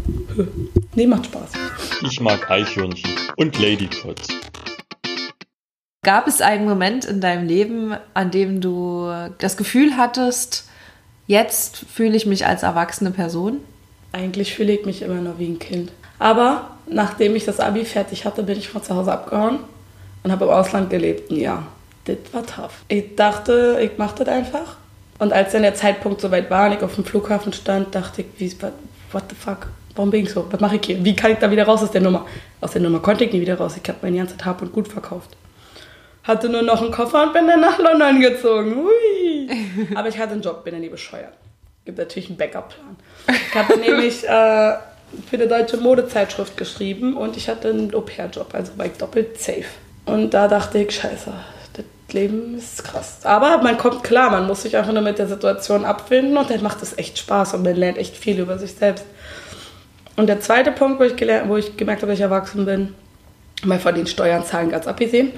nee, macht Spaß. Ich mag Eichhörnchen und Ladypots. Gab es einen Moment in deinem Leben, an dem du das Gefühl hattest, jetzt fühle ich mich als erwachsene Person? Eigentlich fühle ich mich immer noch wie ein Kind. Aber nachdem ich das Abi fertig hatte, bin ich von zu Hause abgehauen und habe im Ausland gelebt ein Jahr. Das war tough. Ich dachte, ich mache das einfach. Und als dann der Zeitpunkt soweit war und ich auf dem Flughafen stand, dachte ich, wie, what the fuck? Warum bin ich so? Was mache ich hier? Wie kann ich da wieder raus aus der Nummer? Aus der Nummer konnte ich nie wieder raus. Ich habe mein ganzes Hab und Gut verkauft. Hatte nur noch einen Koffer und bin dann nach London gezogen. Hui. Aber ich hatte einen Job, bin dann nie bescheuert. Gibt natürlich einen Backup-Plan. Ich hatte nämlich äh, für eine deutsche Modezeitschrift geschrieben und ich hatte einen Au-pair-Job, also war ich doppelt safe. Und da dachte ich, scheiße, das Leben ist krass. Aber man kommt klar, man muss sich einfach nur mit der Situation abfinden und dann macht es echt Spaß und man lernt echt viel über sich selbst. Und der zweite Punkt, wo ich, gelernt, wo ich gemerkt habe, dass ich erwachsen bin, mal von den Steuern zahlen ganz abgesehen,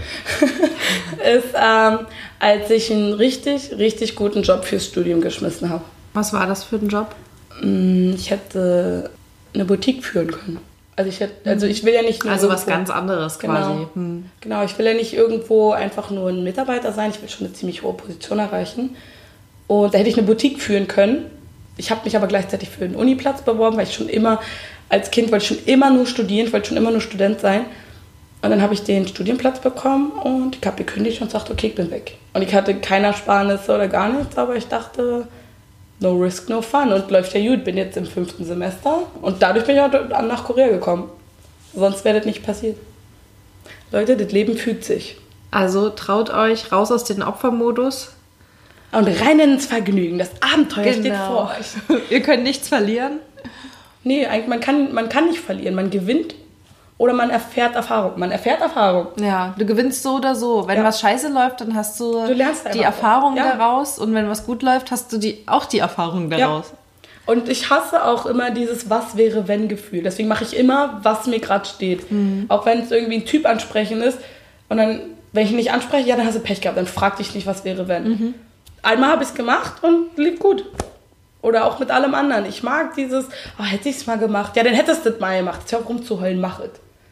ist, ähm, als ich einen richtig, richtig guten Job fürs Studium geschmissen habe. Was war das für ein Job? Mm, ich hätte eine Boutique führen können. Also ich, hätte, also ich will ja nicht nur Also was irgendwo- ganz anderes quasi. Genau. Hm. Genau, ich will ja nicht irgendwo einfach nur ein Mitarbeiter sein, ich will schon eine ziemlich hohe Position erreichen. Und da hätte ich eine Boutique führen können. Ich habe mich aber gleichzeitig für einen Uniplatz beworben, weil ich schon immer, als Kind wollte ich schon immer nur studieren, ich wollte schon immer nur Student sein. Und dann habe ich den Studienplatz bekommen und ich habe gekündigt und sagte, okay, ich bin weg. Und ich hatte keine Ersparnisse oder gar nichts, aber ich dachte, no risk, no fun. Und läuft ja gut, bin jetzt im fünften Semester und dadurch bin ich auch nach Korea gekommen. Sonst wäre das nicht passiert. Leute, das Leben fügt sich. Also traut euch raus aus dem Opfermodus. Und rein ins Vergnügen. Das Abenteuer Genau. steht vor euch. Ihr könnt nichts verlieren. Nee, eigentlich, man kann, man kann nicht verlieren. Man gewinnt oder man erfährt Erfahrung. Man erfährt Erfahrung. Ja, du gewinnst so oder so. Wenn Ja. was scheiße läuft, dann hast du, Du lernst die. Erfahrung Ja. daraus. Und wenn was gut läuft, hast du die, auch die Erfahrung daraus. Und ich hasse auch immer dieses Was wäre wenn Gefühl. Deswegen mache ich immer, was mir gerade steht. Mhm. Auch wenn es irgendwie ein Typ ansprechen ist. Und dann, wenn ich ihn nicht anspreche, ja, dann hast du Pech gehabt. Dann frag dich nicht, was wäre wenn. Mhm. Einmal habe ich es gemacht und lief gut. Oder auch mit allem anderen. Ich mag dieses, oh, hätte ich es mal gemacht. Ja, dann hättest du es mal gemacht. Hör auf rumzuheulen, mach es.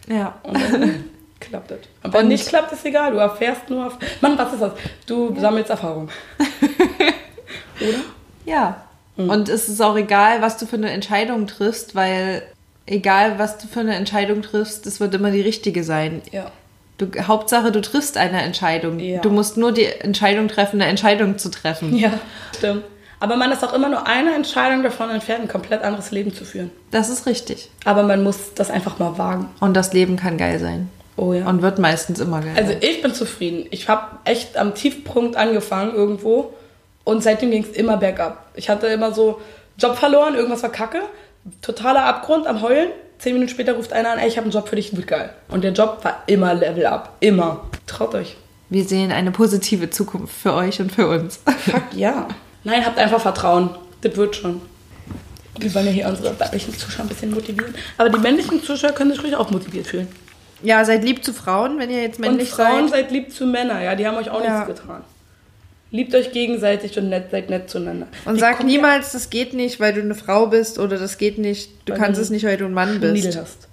Ja. Und dann klappt es. Und wenn nicht klappt, ist egal. Du erfährst nur auf. Mann, was ist das? Du sammelst Erfahrung. Oder? Ja. Mhm. Und es ist auch egal, was du für eine Entscheidung triffst, weil egal, was du für eine Entscheidung triffst, es wird immer die richtige sein. Ja. Du, Hauptsache, du triffst eine Entscheidung. Ja. Du musst nur die Entscheidung treffen, eine Entscheidung zu treffen. Ja, stimmt. Aber man ist auch immer nur eine Entscheidung davon entfernt, ein komplett anderes Leben zu führen. Das ist richtig. Aber man muss das einfach mal wagen. Und das Leben kann geil sein. Oh ja. Und wird meistens immer geil. Also ich bin zufrieden. Ich habe echt am Tiefpunkt angefangen irgendwo und seitdem ging es immer bergab. Ich hatte immer so Job verloren, irgendwas war kacke, totaler Abgrund am Heulen. Zehn Minuten später ruft einer an, ey, ich habe einen Job für dich, wird geil. Und der Job war immer Level up, immer. Traut euch. Wir sehen eine positive Zukunft für euch und für uns. Fuck ja. Nein, habt einfach Vertrauen. Das wird schon. Wir wollen ja hier unsere weiblichen Zuschauer ein bisschen motivieren. Aber die männlichen Zuschauer können sich ruhig auch motiviert fühlen. Ja, seid lieb zu Frauen, wenn ihr jetzt Und männlich Frauen seid. seid lieb zu Männern, ja, die haben euch auch Ja. nichts getan. Liebt euch gegenseitig und nett, seid nett zueinander. Und Die sag kommen niemals, das geht nicht, weil du eine Frau bist oder das geht nicht, du Weil kannst du es nicht, weil du ein Mann bist. hast.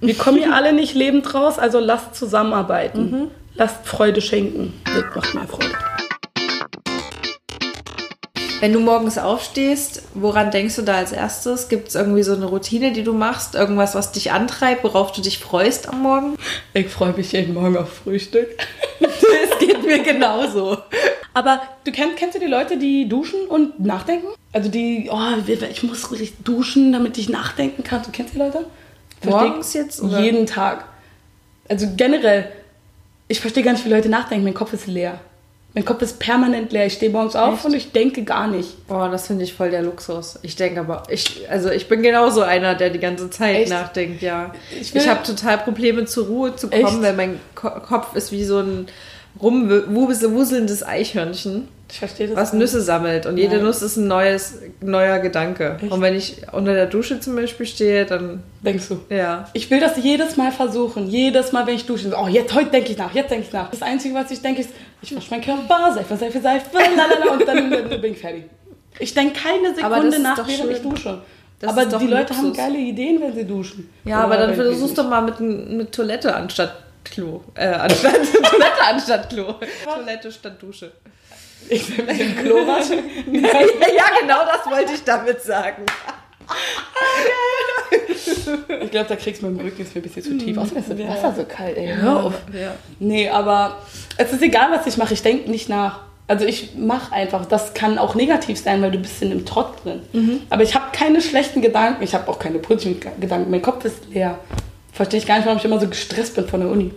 Wir kommen hier alle nicht lebend raus, also lasst zusammenarbeiten. Mhm. Lasst Freude schenken. Das macht mehr Freude. Wenn du morgens aufstehst, woran denkst du da als erstes? Gibt es irgendwie so eine Routine, die du machst? Irgendwas, was dich antreibt, worauf du dich freust am Morgen? Ich freue mich jeden Morgen auf Frühstück. Es geht mir genauso. Aber du kennst, kennst du die Leute, die duschen und nachdenken? Also die, oh, ich muss richtig duschen, damit ich nachdenken kann. Du kennst die Leute? Versteh- Morgens jetzt, oder? Jeden Tag. Also generell, ich verstehe gar nicht, wie Leute nachdenken. Mein Kopf ist leer. Mein Kopf ist permanent leer. Ich stehe morgens auf Echt? und ich denke gar nicht. Boah, das finde ich voll der Luxus. Ich denke aber, ich, also ich bin genauso einer, der die ganze Zeit Echt? nachdenkt, ja. Ich Ich, habe total Probleme zur Ruhe zu kommen, Echt? weil mein Ko Kopf ist wie so ein rumwuselndes Eichhörnchen, Ich verstehe das. was nicht. Nüsse sammelt. Und jede Nein. Nuss ist ein neues, neuer Gedanke. Echt? Und wenn ich unter der Dusche zum Beispiel stehe, dann, Denkst du? ja. Ich will das jedes Mal versuchen. Jedes Mal, wenn ich dusche. So, oh, jetzt, heute denke ich nach, jetzt denke ich nach. Das Einzige, was ich denke, ist, ich wasche meinen Körper, Seife, Seife, Seife, lalala, und dann bin ich fertig. Ich denke keine Sekunde nach, während ich dusche. Das aber die Leute haben Luxus. geile Ideen, wenn sie duschen. Ja, Oder aber dann wenn sie versuch's nicht. doch mal mit, mit Toilette anstatt Klo. Äh, anstatt Toilette anstatt Klo. Toilette statt Dusche. Ich will mit dem Klo waschen. ja, genau das wollte ich damit sagen. Ich glaube, da kriegst du mit dem Rücken, ist mir ein bisschen zu tief. Außerdem ist das Wasser so kalt, ey. Hör auf. Ja. Nee, aber es ist egal, was ich mache. Ich denke nicht nach. Also ich mache einfach. Das kann auch negativ sein, weil du bist in einem Trott drin. Aber ich habe keine schlechten Gedanken. Ich habe auch keine positiven Gedanken. Mein Kopf ist leer. Verstehe ich gar nicht, warum ich immer so gestresst bin von der Uni.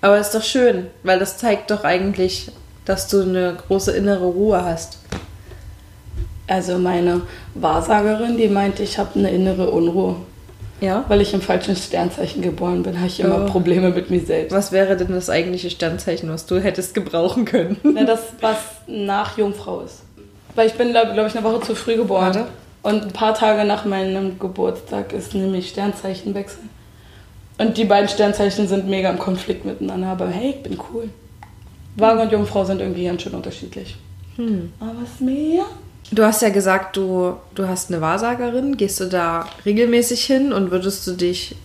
Aber ist doch schön, weil das zeigt doch eigentlich, dass du eine große innere Ruhe hast. Also meine Wahrsagerin, die meinte, ich habe eine innere Unruhe. Ja? Weil ich im falschen Sternzeichen geboren bin, habe ich immer Oh. Probleme mit mir selbst. Was wäre denn das eigentliche Sternzeichen, was du hättest gebrauchen können? Na, das, was nach Jungfrau ist. Weil ich bin, glaube glaub ich, eine Woche zu früh geboren. Warte. Und ein paar Tage nach meinem Geburtstag ist nämlich Sternzeichenwechsel. Und die beiden Sternzeichen sind mega im Konflikt miteinander. Aber hey, ich bin cool. Waage und Jungfrau sind irgendwie ganz schön unterschiedlich. Hm. Aber was mehr? Du hast ja gesagt, du, du hast eine Wahrsagerin. Gehst du da regelmäßig hin und würdest du dich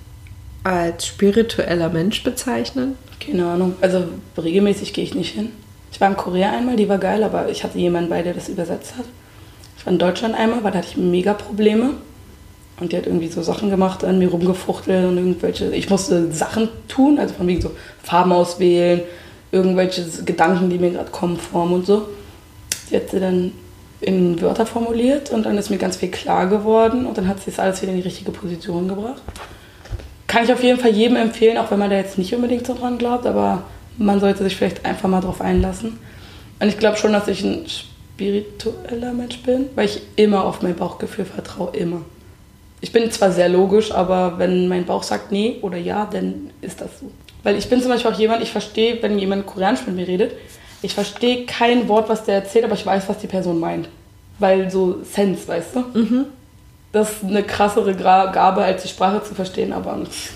als spiritueller Mensch bezeichnen? Keine Ahnung. Also regelmäßig gehe ich nicht hin. Ich war in Korea einmal, die war geil, aber ich hatte jemanden bei, der das übersetzt hat. Ich war in Deutschland einmal, weil da hatte ich mega Probleme. Und die hat irgendwie so Sachen gemacht, an mir rumgefuchtelt und irgendwelche. Ich musste Sachen tun, also von wegen so Farben auswählen, irgendwelche Gedanken, die mir gerade kommen, formen und so. Sie hat sie dann in Wörter formuliert und dann ist mir ganz viel klar geworden und dann hat sie das alles wieder in die richtige Position gebracht. Kann ich auf jeden Fall jedem empfehlen, auch wenn man da jetzt nicht unbedingt so dran glaubt, aber man sollte sich vielleicht einfach mal drauf einlassen. Und ich glaube schon, dass ich ein spiritueller Mensch bin, weil ich immer auf mein Bauchgefühl vertraue, immer. Ich bin zwar sehr logisch, aber wenn mein Bauch sagt nee oder ja, dann ist das so. Weil ich bin zum Beispiel auch jemand, ich verstehe, wenn jemand Koreanisch mit mir redet, ich verstehe kein Wort, was der erzählt, aber ich weiß, was die Person meint. Weil so Sense, weißt du? Mhm. Das ist eine krassere Gabe, als die Sprache zu verstehen, aber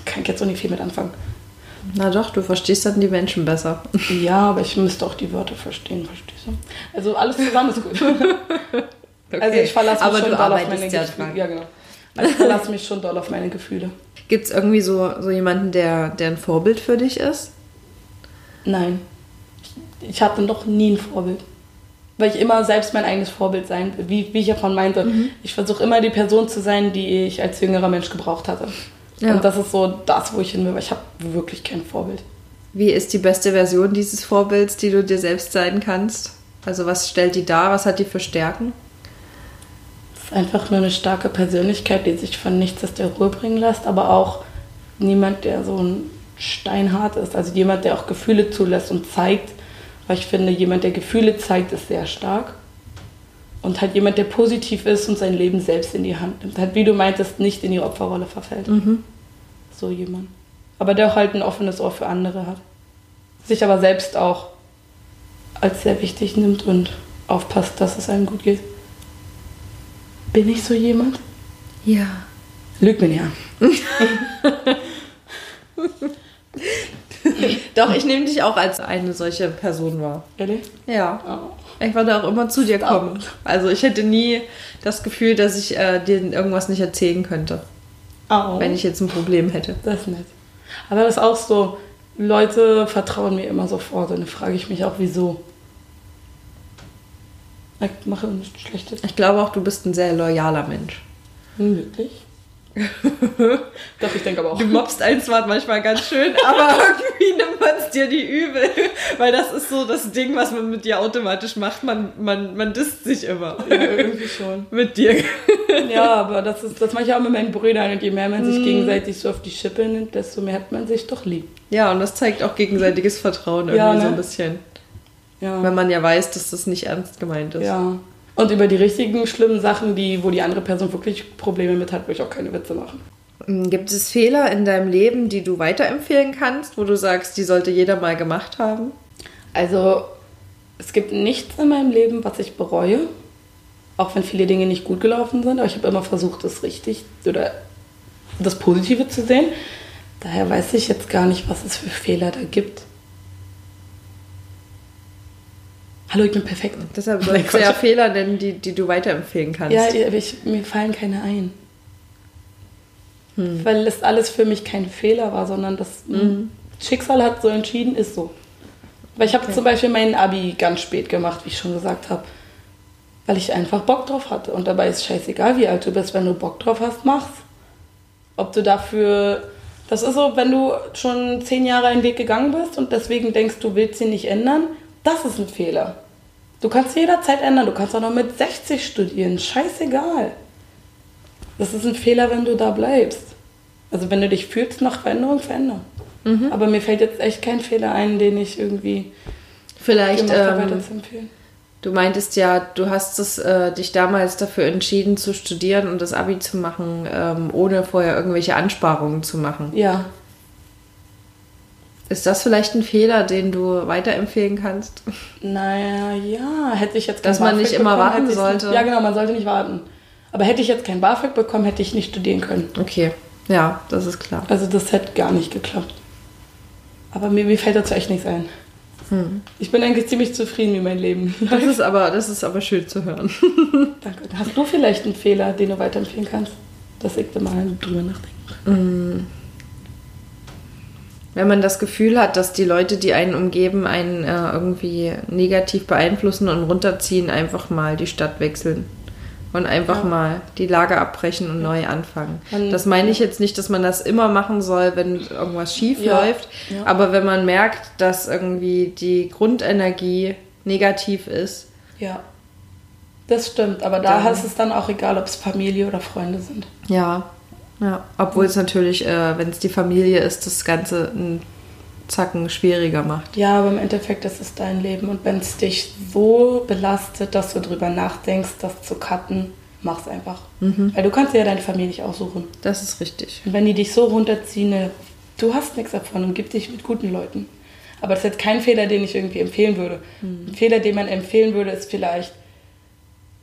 kann ich jetzt auch nicht viel mit anfangen. Na doch, du verstehst dann die Menschen besser. Ja, aber ich müsste auch die Wörter verstehen, verstehst du? Also alles zusammen ist gut. Also ich verlasse mich Aber schon du doll auf arbeitest meine ja dran. Ja, genau. Also ich verlasse mich schon doll auf meine Gefühle. Gibt es irgendwie so, so jemanden, der, der ein Vorbild für dich ist? Nein. Ich, ich hatte noch nie ein Vorbild. Weil ich immer selbst mein eigenes Vorbild sein will. Wie, wie ich ja von meinte. Ich versuche immer die Person zu sein, die ich als jüngerer Mensch gebraucht hatte. Ja. Und das ist so das, wo ich hin will, weil ich habe wirklich kein Vorbild. Wie ist die beste Version dieses Vorbilds, die du dir selbst sein kannst? Also was stellt die dar? Was hat die für Stärken? Einfach nur eine starke Persönlichkeit, die sich von nichts aus der Ruhe bringen lässt, aber auch niemand, der so ein steinhart ist. Also jemand, der auch Gefühle zulässt und zeigt. Weil ich finde, jemand, der Gefühle zeigt, ist sehr stark. Und halt jemand, der positiv ist und sein Leben selbst in die Hand nimmt. Halt, wie du meintest, nicht in die Opferrolle verfällt. So jemand. Aber der auch halt ein offenes Ohr für andere hat. Sich aber selbst auch als sehr wichtig nimmt und aufpasst, dass es einem gut geht. Bin ich so jemand? Ja. Lüg mir nicht an. Doch, ich nehme dich auch als eine solche Person wahr. Ehrlich? Ja. Oh. Ich würde auch immer zu dir kommen. Also ich hätte nie das Gefühl, dass ich äh, dir irgendwas nicht erzählen könnte, Oh. wenn ich jetzt ein Problem hätte. Das ist nett. Aber das ist auch so, Leute vertrauen mir immer sofort und dann frage ich mich auch, wieso. Ich mache nichts Schlechtes. Ich glaube auch, du bist ein sehr loyaler Mensch. Hm, Wirklich? Doch, ich denke aber auch. Du mobst einen zwar manchmal ganz schön, aber irgendwie nimmt man es dir die übel. Weil das ist so das Ding, was man mit dir automatisch macht. Man, man, man disst sich immer. Ja, irgendwie schon. Mit dir. Ja, aber das, ist, das mache ich auch mit meinen Brüdern. Und je mehr man sich gegenseitig so auf die Schippe nimmt, desto mehr hat man sich doch lieb. Ja, und das zeigt auch gegenseitiges Vertrauen irgendwie Ja, ne? so ein bisschen. Ja. Wenn man ja weiß, dass das nicht ernst gemeint ist. ja. Und über die richtigen schlimmen Sachen, die, wo die andere Person wirklich Probleme mit hat, würde ich auch keine Witze machen. Mm, Gibt es Fehler in deinem Leben, die du weiterempfehlen kannst, wo du sagst, die sollte jeder mal gemacht haben? Also, es gibt nichts in meinem Leben, was ich bereue. Auch wenn viele Dinge nicht gut gelaufen sind. Aber ich habe immer versucht, das richtig oder das Positive zu sehen. Daher weiß ich jetzt gar nicht, was es für Fehler da gibt. Hallo, ich bin perfekt. Deshalb sollst du ja. Fehler nennen, die, die du weiterempfehlen kannst. Ja, ich, mir fallen keine ein. Weil das alles für mich kein Fehler war, sondern das Schicksal hat so entschieden, ist so. Weil ich habe zum Beispiel meinen Abi ganz spät gemacht, wie ich schon gesagt habe. Weil ich einfach Bock drauf hatte. Und dabei ist scheißegal, wie alt du bist. Wenn du Bock drauf hast, mach's. Ob du dafür. Das ist so, wenn du schon zehn Jahre einen Weg gegangen bist und deswegen denkst, du willst ihn nicht ändern, das ist ein Fehler. Du kannst jederzeit ändern. Du kannst auch noch mit 60 studieren. Scheißegal. Das ist ein Fehler, wenn du da bleibst. Also wenn du dich fühlst nach Veränderung, verändern. Aber mir fällt jetzt echt kein Fehler ein, den ich irgendwie Vielleicht, ähm, du meintest ja, du hast es, äh, dich damals dafür entschieden zu studieren und das Abi zu machen, ähm, ohne vorher irgendwelche Ansparungen zu machen. Ja, Ist das vielleicht ein Fehler, den du weiterempfehlen kannst? naja, ja, hätte ich jetzt Dass kein man nicht BAföG immer bekommen, warten sollte. Nicht, ja, genau, man sollte nicht warten. Aber hätte ich jetzt kein BAföG bekommen, hätte ich nicht studieren können. Okay, ja, das ist klar. Also das hätte gar nicht geklappt. Aber mir, mir fällt dazu echt nichts ein. Ich bin eigentlich ziemlich zufrieden mit meinem Leben. Das ist aber, das ist aber schön zu hören. Danke. Hast du vielleicht einen Fehler, den du weiterempfehlen kannst? Dass ich da mal drüber nachdenke. Wenn man das Gefühl hat, dass die Leute, die einen umgeben, einen äh, irgendwie negativ beeinflussen und runterziehen, einfach mal die Stadt wechseln. Und einfach Ja. mal die Lage abbrechen und neu anfangen. Man- das meine ich jetzt nicht, dass man das immer machen soll, wenn irgendwas schief Ja. läuft. Ja. Aber wenn man merkt, dass irgendwie die Grundenergie negativ ist, Ja. Das stimmt, aber da ist es dann auch egal, ob es Familie oder Freunde sind. ja. Ja. Obwohl es natürlich, äh, wenn es die Familie ist, das Ganze einen Zacken schwieriger macht. Ja, aber im Endeffekt ist es dein Leben und wenn es dich so belastet, dass du drüber nachdenkst, das zu cutten, mach's einfach. Weil du kannst dir ja deine Familie nicht aussuchen. Das ist richtig. Und wenn die dich so runterziehen, ne, du hast nichts davon und gib dich mit guten Leuten. Aber das ist jetzt kein Fehler, den ich irgendwie empfehlen würde. Ein Fehler, den man empfehlen würde, ist vielleicht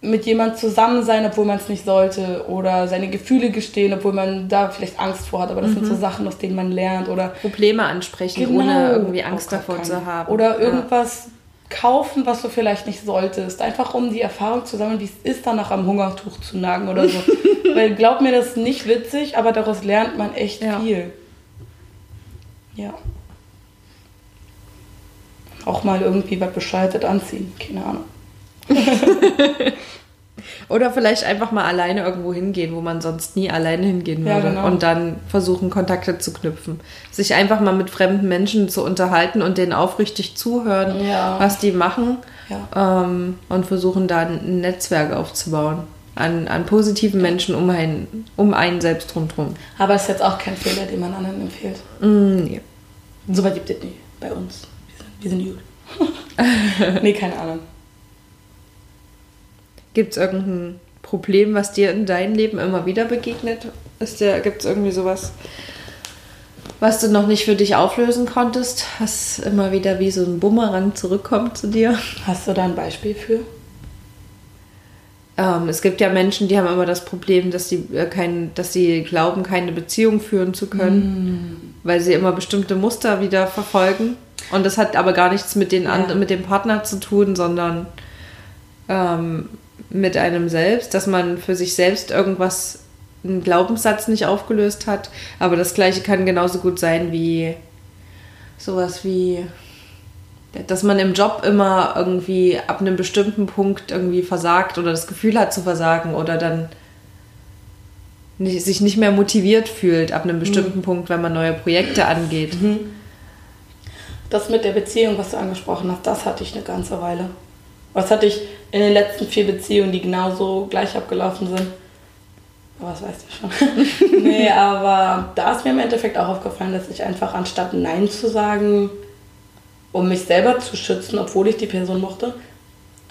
mit jemand zusammen sein, obwohl man es nicht sollte. Oder seine Gefühle gestehen, obwohl man da vielleicht Angst vor hat. Aber das sind so Sachen, aus denen man lernt. Oder Probleme ansprechen, ohne irgendwie Angst davor zu haben. Genau. Oder Ja. irgendwas kaufen, was du vielleicht nicht solltest. Einfach um die Erfahrung zu sammeln, wie es ist, danach am Hungertuch zu nagen oder so. Weil glaub mir, das ist nicht witzig, aber daraus lernt man echt Ja. viel. Ja. Auch mal irgendwie was Bescheuertes anziehen. Keine Ahnung. Oder vielleicht einfach mal alleine irgendwo hingehen, wo man sonst nie alleine hingehen Ja, würde. genau. Und dann versuchen, Kontakte zu knüpfen. Sich einfach mal mit fremden Menschen zu unterhalten und denen aufrichtig zuhören, Ja. was die machen. Ja. Ähm, und versuchen, da ein Netzwerk aufzubauen. An, an positiven Menschen um einen, um einen selbst rundherum. Aber es ist jetzt auch kein Fehler, den man anderen empfiehlt. Mm, nee. So weit gibt es nicht bei uns. Wir sind, wir sind gut. nee, keine Ahnung. Gibt es irgendein Problem, was dir in deinem Leben immer wieder begegnet? Gibt es irgendwie sowas, was du noch nicht für dich auflösen konntest, was immer wieder wie so ein Bumerang zurückkommt zu dir? Hast du da ein Beispiel für? Ähm, es gibt ja Menschen, die haben immer das Problem, dass sie, äh, kein, dass sie glauben, keine Beziehung führen zu können, weil sie immer bestimmte Muster wieder verfolgen. Und das hat aber gar nichts mit, den Ja. mit dem Partner zu tun, sondern ähm, mit einem selbst, dass man für sich selbst irgendwas, einen Glaubenssatz nicht aufgelöst hat. Aber das gleiche kann genauso gut sein wie sowas wie, dass man im Job immer irgendwie ab einem bestimmten Punkt irgendwie versagt oder das Gefühl hat zu versagen oder dann nicht, sich nicht mehr motiviert fühlt ab einem bestimmten Punkt, wenn man neue Projekte angeht. Das mit der Beziehung, was du angesprochen hast, das hatte ich eine ganze Weile. Was hatte ich in den letzten vier Beziehungen, die genauso gleich abgelaufen sind? Aber das weißt du schon. nee, aber da ist mir im Endeffekt auch aufgefallen, dass ich einfach anstatt Nein zu sagen, um mich selber zu schützen, obwohl ich die Person mochte,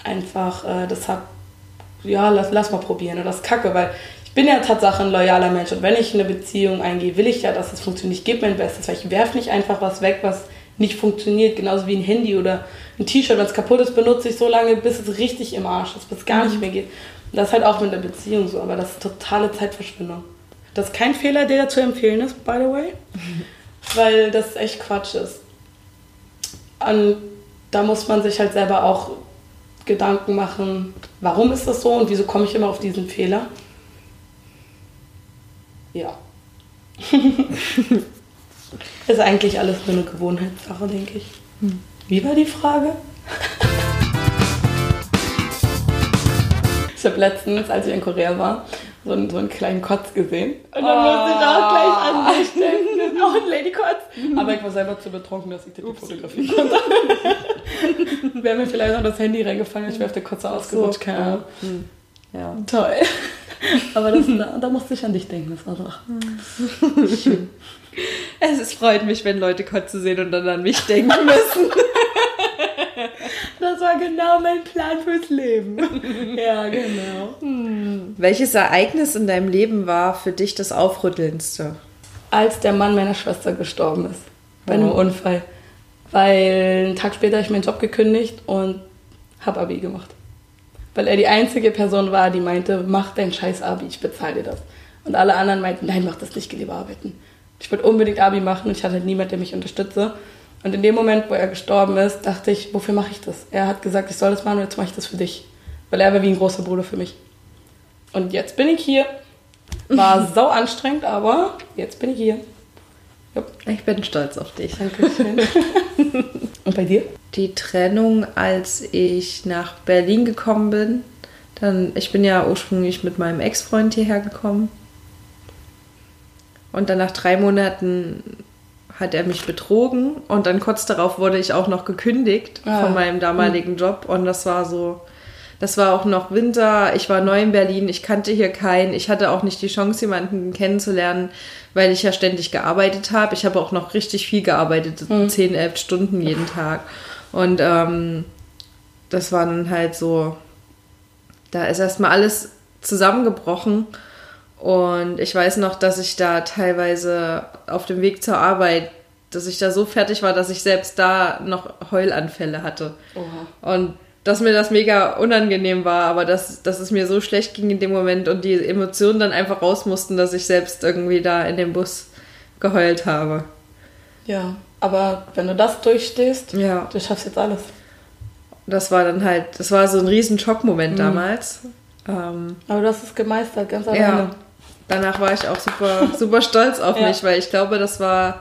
einfach äh, das hab, ja, lass, lass mal probieren. Und das ist kacke, weil ich bin ja Tatsache ein loyaler Mensch. Und wenn ich in eine Beziehung eingehe, will ich ja, dass es funktioniert. Ich gebe mein Bestes, weil ich werfe nicht einfach was weg, was nicht funktioniert. Genauso wie ein Handy oder ein T-Shirt. Wenn es kaputt ist, benutze ich so lange, bis es richtig im Arsch ist, bis es gar nicht mehr geht. Und das ist halt auch mit der Beziehung so. Aber das ist totale Zeitverschwendung. Das ist kein Fehler, der dazu empfehlen ist, by the way. Weil das echt Quatsch ist. Und da muss man sich halt selber auch Gedanken machen, warum ist das so und wieso komme ich immer auf diesen Fehler. Ja. ist eigentlich alles nur eine Gewohnheitssache, denke ich. Wie war die Frage? ich habe letztens, als ich in Korea war, so einen, so einen kleinen Kotz gesehen. Und dann musste ich auch gleich an mich denken. Auch ein Ladykotz. Aber ich war selber zu betrunken, dass ich die fotografieren konnte. Wäre mir vielleicht noch das Handy reingefallen, ich wäre auf der Kotze ausgerutscht, keine Ahnung. Ja. Toll. Aber das, da, da musste ich an dich denken. Das war so, ach, Es ist, freut mich, wenn Leute Kotze sehen und dann an mich denken müssen. das war genau mein Plan fürs Leben. ja, genau. Welches Ereignis in deinem Leben war für dich das Aufrüttelndste? Als der Mann meiner Schwester gestorben ist. Bei einem Warum? Unfall. Weil einen Tag später habe ich meinen Job gekündigt und habe Abi gemacht. Weil er die einzige Person war, die meinte, mach dein scheiß Abi, ich bezahle dir das. Und alle anderen meinten, nein, mach das nicht, geh lieber arbeiten. Ich wollte unbedingt Abi machen und ich hatte halt niemand, der mich unterstütze. Und in dem Moment, wo er gestorben ist, dachte ich, wofür mache ich das? Er hat gesagt, ich soll das machen und jetzt mache ich das für dich. Weil er war wie ein großer Bruder für mich. Und jetzt bin ich hier. War sau anstrengend, aber jetzt bin ich hier. Ich bin stolz auf dich. Dankeschön. und bei dir? Die Trennung, als ich nach Berlin gekommen bin, dann, ich bin ja ursprünglich mit meinem Ex-Freund hierher gekommen. Und dann nach drei Monaten hat er mich betrogen und dann kurz darauf wurde ich auch noch gekündigt Ah. von meinem damaligen Job und das war so, das war auch noch Winter, ich war neu in Berlin, ich kannte hier keinen, ich hatte auch nicht die Chance, jemanden kennenzulernen, weil ich ja ständig gearbeitet habe. Ich habe auch noch richtig viel gearbeitet, so 10, 11 Stunden jeden Tag. Und ähm, das war dann halt so, da ist erstmal alles zusammengebrochen. Und ich weiß noch, dass ich da teilweise auf dem Weg zur Arbeit, dass ich da so fertig war, dass ich selbst da noch Heulanfälle hatte. Oha. Und dass mir das mega unangenehm war, aber dass, dass es mir so schlecht ging in dem Moment und die Emotionen dann einfach raus mussten, dass ich selbst irgendwie da in dem Bus geheult habe. Ja, aber wenn du das durchstehst, Ja. du schaffst jetzt alles. Das war dann halt, das war so ein riesen Schockmoment damals. Ähm, Aber du hast es gemeistert, ganz ja. alleine. Danach war ich auch super, super stolz auf Ja. mich, weil ich glaube, das war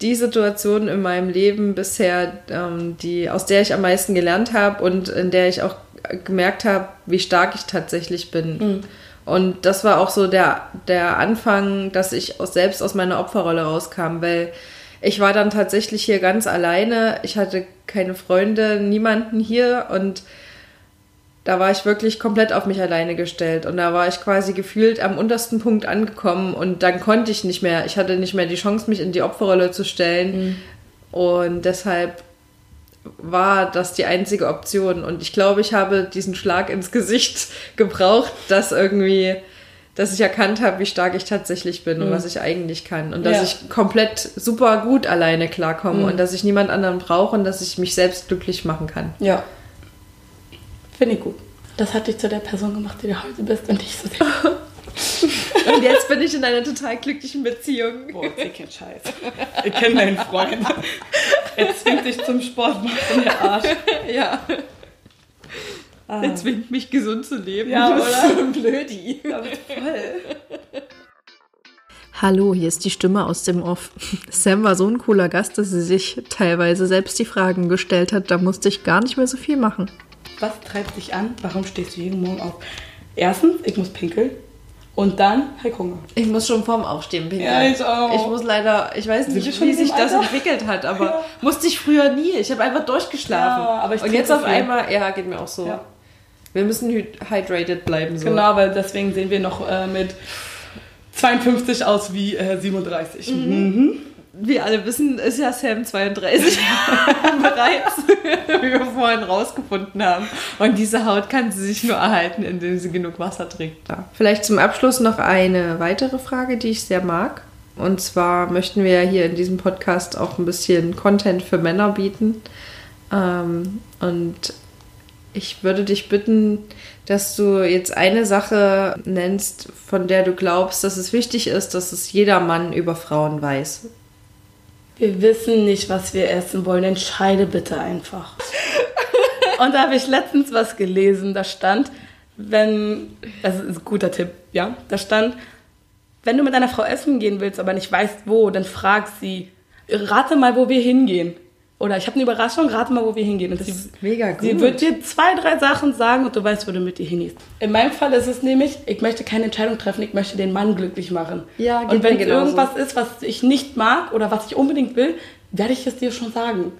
die Situation in meinem Leben bisher, ähm, die, aus der ich am meisten gelernt habe und in der ich auch gemerkt habe, wie stark ich tatsächlich bin. Und das war auch so der, der Anfang, dass ich aus, selbst aus meiner Opferrolle rauskam, weil ich war dann tatsächlich hier ganz alleine. Ich hatte keine Freunde, niemanden hier und da war ich wirklich komplett auf mich alleine gestellt und da war ich quasi gefühlt am untersten Punkt angekommen und dann konnte ich nicht mehr, ich hatte nicht mehr die Chance, mich in die Opferrolle zu stellen und deshalb war das die einzige Option und ich glaube, ich habe diesen Schlag ins Gesicht gebraucht, dass irgendwie, dass ich erkannt habe, wie stark ich tatsächlich bin und was ich eigentlich kann und dass Ja. ich komplett super gut alleine klarkomme und dass ich niemand anderen brauche und dass ich mich selbst glücklich machen kann. Ja. Finde ich gut. Das hat dich zu der Person gemacht, die du heute bist und nicht so sehr. Und jetzt bin ich in einer total glücklichen Beziehung. Boah, erzähl keinen Scheiß. Ich kenne meinen Freund. Er zwingt dich zum Sport machen, der Arsch. Ja. Ah. Er zwingt mich gesund zu leben. Ja, oder? So ein Blödi. Ja, voll. Hallo, hier ist die Stimme aus dem Off. Sam war so ein cooler Gast, dass sie sich teilweise selbst die Fragen gestellt hat. Da musste ich gar nicht mehr so viel machen. Was treibt dich an? Warum stehst du jeden Morgen auf? Erstens, ich muss pinkeln. Und dann, hey, Hunger. Ich muss schon vorm Aufstehen pinkeln. Ja, ich auch. Ich muss leider, ich weiß nicht, wie sich das entwickelt hat, aber Ja. musste ich früher nie. Ich habe einfach durchgeschlafen. Ja, aber ich Und jetzt auf viel. einmal, ja, geht mir auch so. Ja. Wir müssen hy- hydrated bleiben. So. Genau, weil deswegen sehen wir noch äh, mit 52 aus wie äh, 37. Mhm. Wie alle wissen, ist ja Sam 32 bereits, wie wir vorhin rausgefunden haben. Und diese Haut kann sie sich nur erhalten, indem sie genug Wasser trinkt. Vielleicht zum Abschluss noch eine weitere Frage, die ich sehr mag. Und zwar möchten wir ja hier in diesem Podcast auch ein bisschen Content für Männer bieten. Ähm, und ich würde dich bitten, dass du jetzt eine Sache nennst, von der du glaubst, dass es wichtig ist, dass es jeder Mann über Frauen weiß. Wir wissen nicht, was wir essen wollen. Entscheide bitte einfach. Und da habe ich letztens was gelesen. Da stand, wenn, das ist ein guter Tipp, ja, da stand, wenn du mit deiner Frau essen gehen willst, aber nicht weißt wo, dann frag sie, rate mal, wo wir hingehen. Oder ich habe eine Überraschung, rate mal, wo wir hingehen. Und sie, ist mega gut. Sie wird dir zwei, drei Sachen sagen und du weißt, wo du mit ihr hingehst. In meinem Fall ist es nämlich, ich möchte keine Entscheidung treffen, ich möchte den Mann glücklich machen. Ja, geht und wenn es genauso. irgendwas ist, was ich nicht mag oder was ich unbedingt will, werde ich es dir schon sagen.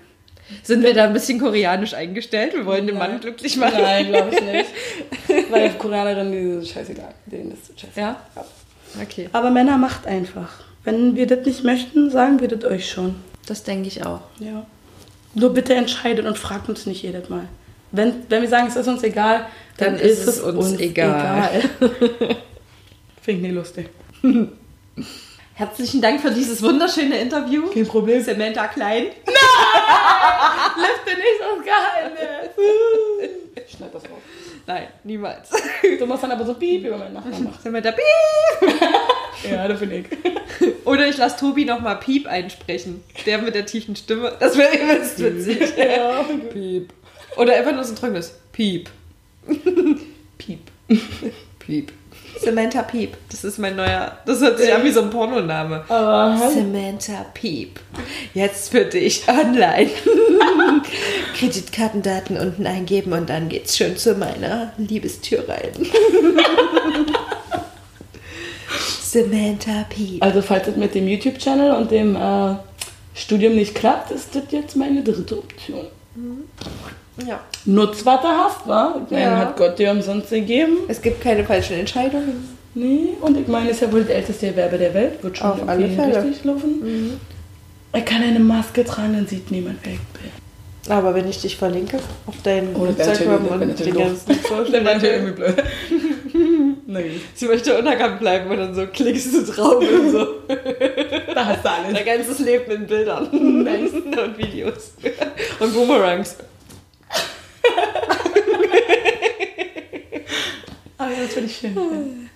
Sind wir da ein bisschen koreanisch eingestellt? Wir wollen den Nein. Mann glücklich machen. Nein, glaube ich nicht. Weil Koreanerinnen, die sind scheißegal. Denen ist das scheißegal. Ja? Okay. Aber Männer macht einfach. Wenn wir das nicht möchten, sagen wir das euch schon. Das denke ich auch. Ja. Nur bitte entscheidet und fragt uns nicht jedes Mal. Wenn, wenn wir sagen, es ist uns egal, dann, Dann ist es uns egal. egal. Finde ich nicht lustig. Herzlichen Dank für dieses wunderschöne Interview. Kein Problem. Samantha Klein. Lüfte nicht das Geheimnis. Schneid das raus. Nein, niemals. Du musst dann aber so piep über meinen Nachbarn machen. Samantha Piep. Ja, da bin ich. Oder ich lasse Tobi nochmal Piep einsprechen. Der mit der tiefen Stimme. Das wäre übelst witzig. Ja, Piep. Oder einfach nur so ein trockenes Piep. Piep. Piep. Samantha Piep. Das ist mein neuer. Das hört sich an wie so ein Pornoname. Aber Samantha Piep. Jetzt für dich online. Kreditkartendaten unten eingeben und dann geht's schon zu meiner Liebestür rein. Samantha Piep. Also falls es mit dem YouTube-Channel und dem äh, Studium nicht klappt, ist das jetzt meine dritte Option. Ja. Nutz, was du hast, wa? Ich meine, Ja. hat Gott dir umsonst gegeben. Es gibt keine falschen Entscheidungen. Nee, und ich meine, es ist ja wohl das älteste Gewerbe der Welt. Wird schon Auf irgendwie alle Fälle. richtig laufen. Er kann eine Maske tragen, dann sieht niemand, wer ich bin. Aber wenn ich dich verlinke auf deinen Oh, Instagram und den ganzen Social Media. blöd. Nee, Sie möchte unerkannt bleiben und dann so klickst du drauf und so. da hast du alles. Dein ganzes Leben in Bildern. Nice. und Videos. Und Boomerangs. Aber das finde ich schön.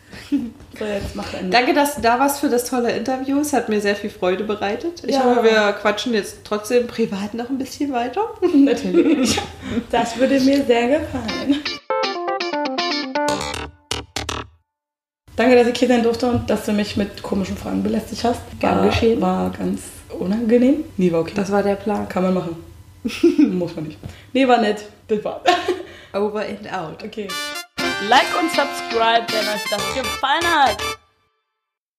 So, jetzt mach Ende. Danke, dass du da warst für das tolle Interview. Es hat mir sehr viel Freude bereitet. Ich Ja. hoffe, wir quatschen jetzt trotzdem privat noch ein bisschen weiter. Natürlich. Das würde mir sehr gefallen. Danke, dass ich hier sein durfte und dass du mich mit komischen Fragen belästigt hast. Gern war, geschehen. War ganz unangenehm. Nee, war okay. Das war der Plan. kann man machen. Muss man nicht. Nee, war nett. Das war. Over and out. Okay. Like und subscribe, wenn euch das gefallen hat.